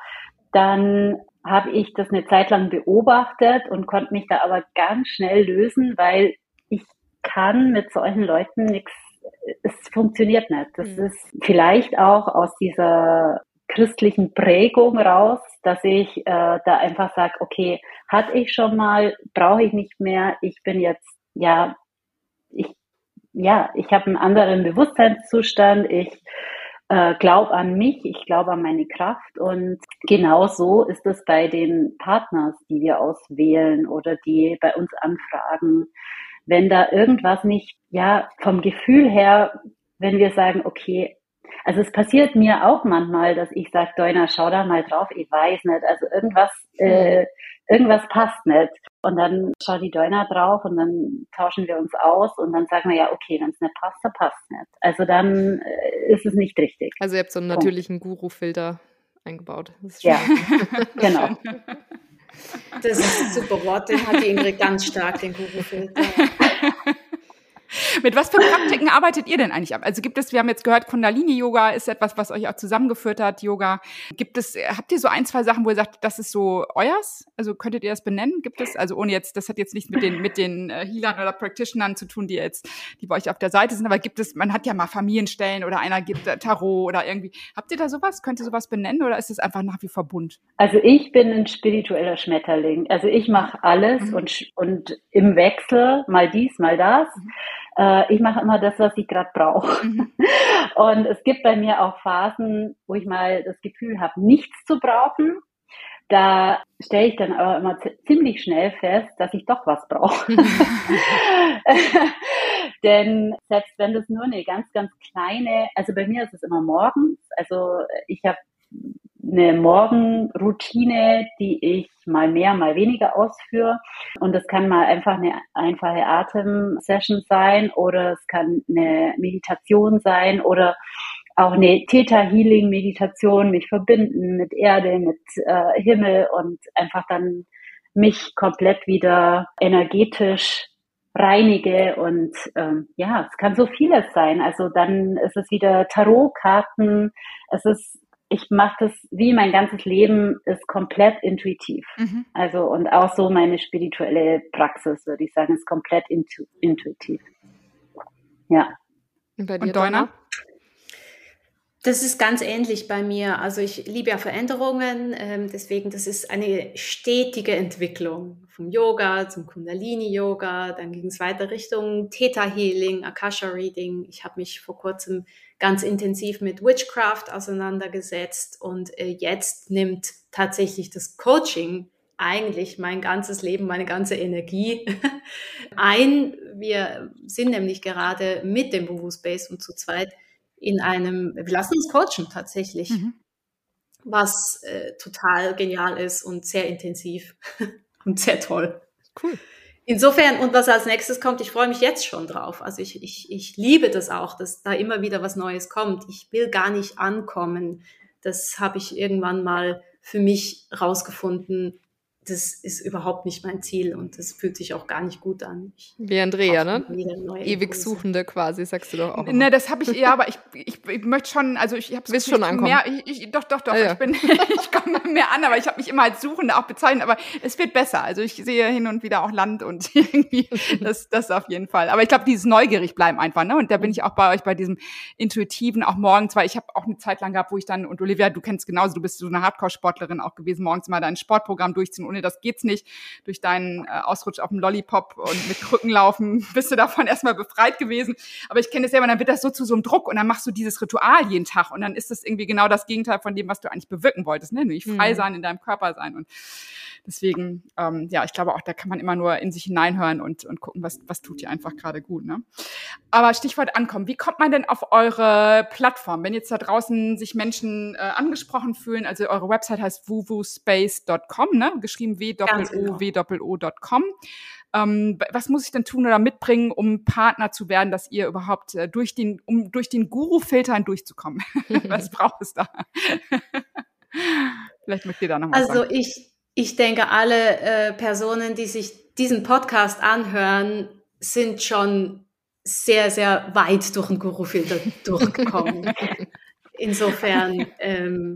dann habe ich das eine Zeit lang beobachtet und konnte mich da aber ganz schnell lösen, weil ich kann mit solchen Leuten nichts, es funktioniert nicht. Das mhm. ist vielleicht auch aus dieser christlichen Prägung raus, dass ich äh, da einfach sage, okay, hatte ich schon mal, brauche ich nicht mehr, ich bin jetzt, ja, ich, ja, ich habe einen anderen Bewusstseinszustand, ich äh, glaube an mich, ich glaube an meine Kraft und genau so ist es bei den Partners, die wir auswählen oder die bei uns anfragen. Wenn da irgendwas nicht, ja, vom Gefühl her, wenn wir sagen, okay, also es passiert mir auch manchmal, dass ich sage, Doina, schau da mal drauf, ich weiß nicht, also irgendwas, äh, irgendwas passt nicht. Und dann schaut die Deuner drauf und dann tauschen wir uns aus und dann sagen wir ja, okay, wenn es nicht passt, dann passt es nicht. Also dann äh, ist es nicht richtig. Also ihr habt so einen natürlichen Guru-Filter eingebaut. ja, genau. Das ist ein super Wort, den hat die Ingrid ganz stark, den Guru-Filter. Mit was für Praktiken arbeitet ihr denn eigentlich ab? Also gibt es, wir haben jetzt gehört, Kundalini-Yoga ist etwas, was euch auch zusammengeführt hat, Yoga. Gibt es, habt ihr so ein, zwei Sachen, wo ihr sagt, das ist so euers? Also könntet ihr das benennen? Gibt es, also ohne jetzt, das hat jetzt nichts mit den, mit den äh, Healern oder Practitionern zu tun, die jetzt, die bei euch auf der Seite sind, aber gibt es, man hat ja mal Familienstellen oder einer gibt äh, Tarot oder irgendwie. Habt ihr da sowas? Könnt ihr sowas benennen oder ist es einfach nach wie vor bunt? Also ich bin ein spiritueller Schmetterling. Also ich mache alles mhm. und, und im Wechsel mal dies, mal das. Mhm äh, ich mache immer das, was ich gerade brauche. Mhm. Und es gibt bei mir auch Phasen, wo ich mal das Gefühl habe, nichts zu brauchen. Da stelle ich dann aber immer ziemlich schnell fest, dass ich doch was brauche. Denn selbst wenn das nur eine ganz, ganz kleine, also bei mir ist es immer morgens, also ich habe eine Morgenroutine, die ich mal mehr, mal weniger ausführe. Und das kann mal einfach eine einfache Atemsession sein oder es kann eine Meditation sein oder auch eine Theta Healing Meditation, mich verbinden mit Erde, mit äh, Himmel und einfach dann mich komplett wieder energetisch reinige und ähm, ja, es kann so vieles sein. Also dann ist es wieder Tarotkarten, es ist ich mache das wie mein ganzes Leben ist komplett intuitiv. Mhm. Also und auch so meine spirituelle Praxis, würde ich sagen, ist komplett intu intuitiv. Ja. Und bei dir, und Donna? Das ist ganz ähnlich bei mir. Also ich liebe ja Veränderungen, ähm, deswegen das ist eine stetige Entwicklung vom Yoga zum Kundalini-Yoga. Dann ging es weiter Richtung Theta Healing, Akasha Reading. Ich habe mich vor kurzem ganz intensiv mit Witchcraft auseinandergesetzt und äh, jetzt nimmt tatsächlich das Coaching eigentlich mein ganzes Leben, meine ganze Energie ein. Wir sind nämlich gerade mit dem Woo Space und zu zweit in einem, wir lassen uns coachen tatsächlich, mhm. was äh, total genial ist und sehr intensiv und sehr toll. Cool. Insofern, und was als nächstes kommt, ich freue mich jetzt schon drauf. Also ich, ich, ich liebe das auch, dass da immer wieder was Neues kommt. Ich will gar nicht ankommen. Das habe ich irgendwann mal für mich rausgefunden, das ist überhaupt nicht mein Ziel und das fühlt sich auch gar nicht gut an. Ich Wie Andrea, ne? Ewig Suchende quasi, sagst du doch auch. Ne, das habe ich, ja, aber ich, ich, ich möchte schon, also ich habe es schon ankommen. Mehr, ich, ich, doch, doch, doch, ah, ja. ich bin, ich komme mehr an, aber ich habe mich immer als Suchende auch bezeichnet, aber es wird besser. Also ich sehe hin und wieder auch Land und irgendwie, das, das auf jeden Fall. Aber ich glaube, dieses neugierig bleiben einfach, ne? Und da bin ich auch bei euch bei diesem intuitiven, auch morgens, weil ich habe auch eine Zeit lang gehabt, wo ich dann, und Olivia, du kennst genauso, du bist so eine Hardcore-Sportlerin auch gewesen, morgens mal dein Sportprogramm durchziehen, ohne das geht's nicht. Durch deinen äh, Ausrutsch auf dem Lollipop und mit Krücken laufen bist du davon erstmal befreit gewesen. Aber ich kenne es selber, dann wird das so zu so einem Druck und dann machst du dieses Ritual jeden Tag und dann ist das irgendwie genau das Gegenteil von dem, was du eigentlich bewirken wolltest, ne? Nämlich frei mhm. sein, in deinem Körper sein und Deswegen, ähm, ja, ich glaube auch, da kann man immer nur in sich hineinhören und, und gucken, was, was tut dir einfach gerade gut. Ne? Aber Stichwort ankommen. Wie kommt man denn auf eure Plattform? Wenn jetzt da draußen sich Menschen äh, angesprochen fühlen, also eure Website heißt www.space.com, ne? geschrieben w-o-w-o.com. Ähm, was muss ich denn tun oder mitbringen, um Partner zu werden, dass ihr überhaupt äh, durch den, um durch den Guru-Filter hindurchzukommen? was braucht es da? Vielleicht möchtet ihr da noch was Also sagen. ich, ich denke, alle äh, Personen, die sich diesen Podcast anhören, sind schon sehr, sehr weit durch den Guru-Filter durchgekommen. Insofern ähm,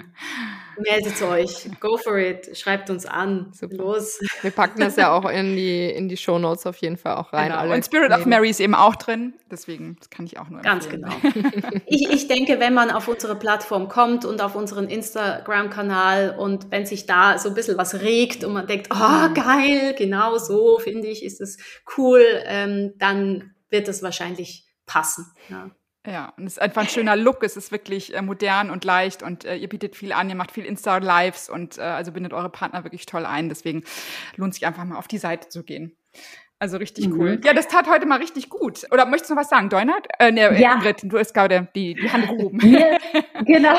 meldet euch, go for it, schreibt uns an, Super. los. Wir packen das ja auch in die, in die Show Notes auf jeden Fall auch rein. Genau. Und Spirit of Mary ist eben auch drin, deswegen das kann ich auch nur empfehlen. Ganz genau. ich, ich denke, wenn man auf unsere Plattform kommt und auf unseren Instagram-Kanal und wenn sich da so ein bisschen was regt und man denkt, oh geil, genau so finde ich, ist es cool, ähm, dann wird es wahrscheinlich passen. Ja. Ja, und es ist einfach ein schöner Look. Es ist wirklich äh, modern und leicht und äh, ihr bietet viel an, ihr macht viel Insta-Lives und äh, also bindet eure Partner wirklich toll ein. Deswegen lohnt sich einfach mal auf die Seite zu gehen. Also richtig mhm. cool. Ja, das tat heute mal richtig gut. Oder möchtest du noch was sagen, Deunert? Äh, ne, ja. Ingrid, du hast gerade die, die Hand gehoben. Mir, genau.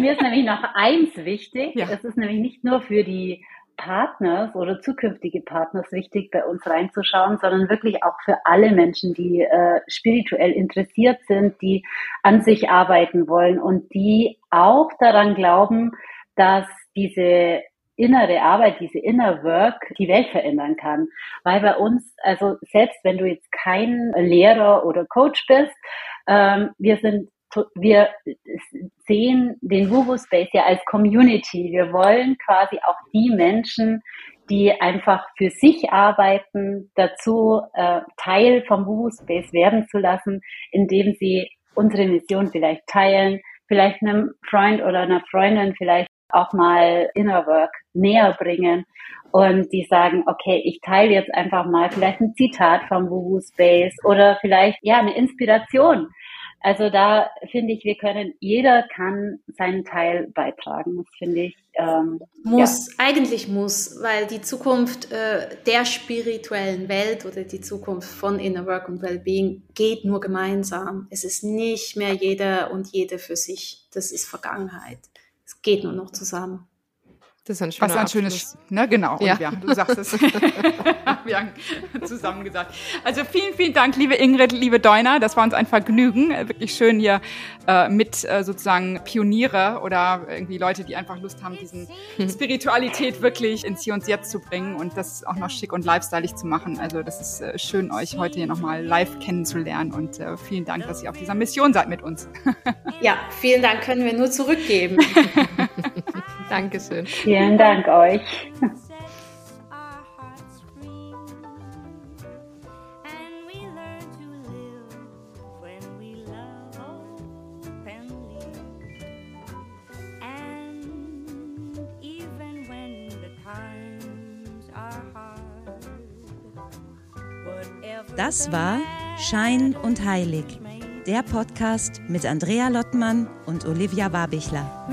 Mir ist nämlich noch eins wichtig. Ja. Es ist nämlich nicht nur für die Partners oder zukünftige Partners wichtig, bei uns reinzuschauen, sondern wirklich auch für alle Menschen, die äh, spirituell interessiert sind, die an sich arbeiten wollen und die auch daran glauben, dass diese innere Arbeit, diese Inner Work die Welt verändern kann. Weil bei uns, also selbst wenn du jetzt kein Lehrer oder Coach bist, ähm, wir sind wir sehen den Wuhu Space ja als Community. Wir wollen quasi auch die Menschen, die einfach für sich arbeiten, dazu äh, Teil vom Wuhu Space werden zu lassen, indem sie unsere Mission vielleicht teilen, vielleicht einem Freund oder einer Freundin vielleicht auch mal Inner Work näher bringen und die sagen, okay, ich teile jetzt einfach mal vielleicht ein Zitat vom Wuhu Space oder vielleicht ja eine Inspiration also da finde ich, wir können, jeder kann seinen Teil beitragen. Das finde ich. Ähm, muss, ja. eigentlich muss, weil die Zukunft äh, der spirituellen Welt oder die Zukunft von Inner Work und Wellbeing geht nur gemeinsam. Es ist nicht mehr jeder und jede für sich. Das ist Vergangenheit. Es geht nur noch zusammen. Das ist ein schöner Was ein schönes, ne, genau. Ja. Und ja, du sagst es. wir haben zusammen gesagt. Also vielen, vielen Dank, liebe Ingrid, liebe Deuner. Das war uns ein Vergnügen. Äh, wirklich schön hier äh, mit äh, sozusagen Pioniere oder irgendwie Leute, die einfach Lust haben, diesen Spiritualität wirklich ins Hier und Jetzt zu bringen und das auch noch schick und lifestyleig zu machen. Also das ist äh, schön, euch heute hier nochmal live kennenzulernen und äh, vielen Dank, dass ihr auf dieser Mission seid mit uns. ja, vielen Dank können wir nur zurückgeben. Dankeschön. Vielen Dank euch. Das war Schein und Heilig, der Podcast mit Andrea Lottmann und Olivia Warbichler.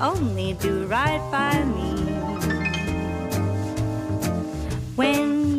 Only do right by me. When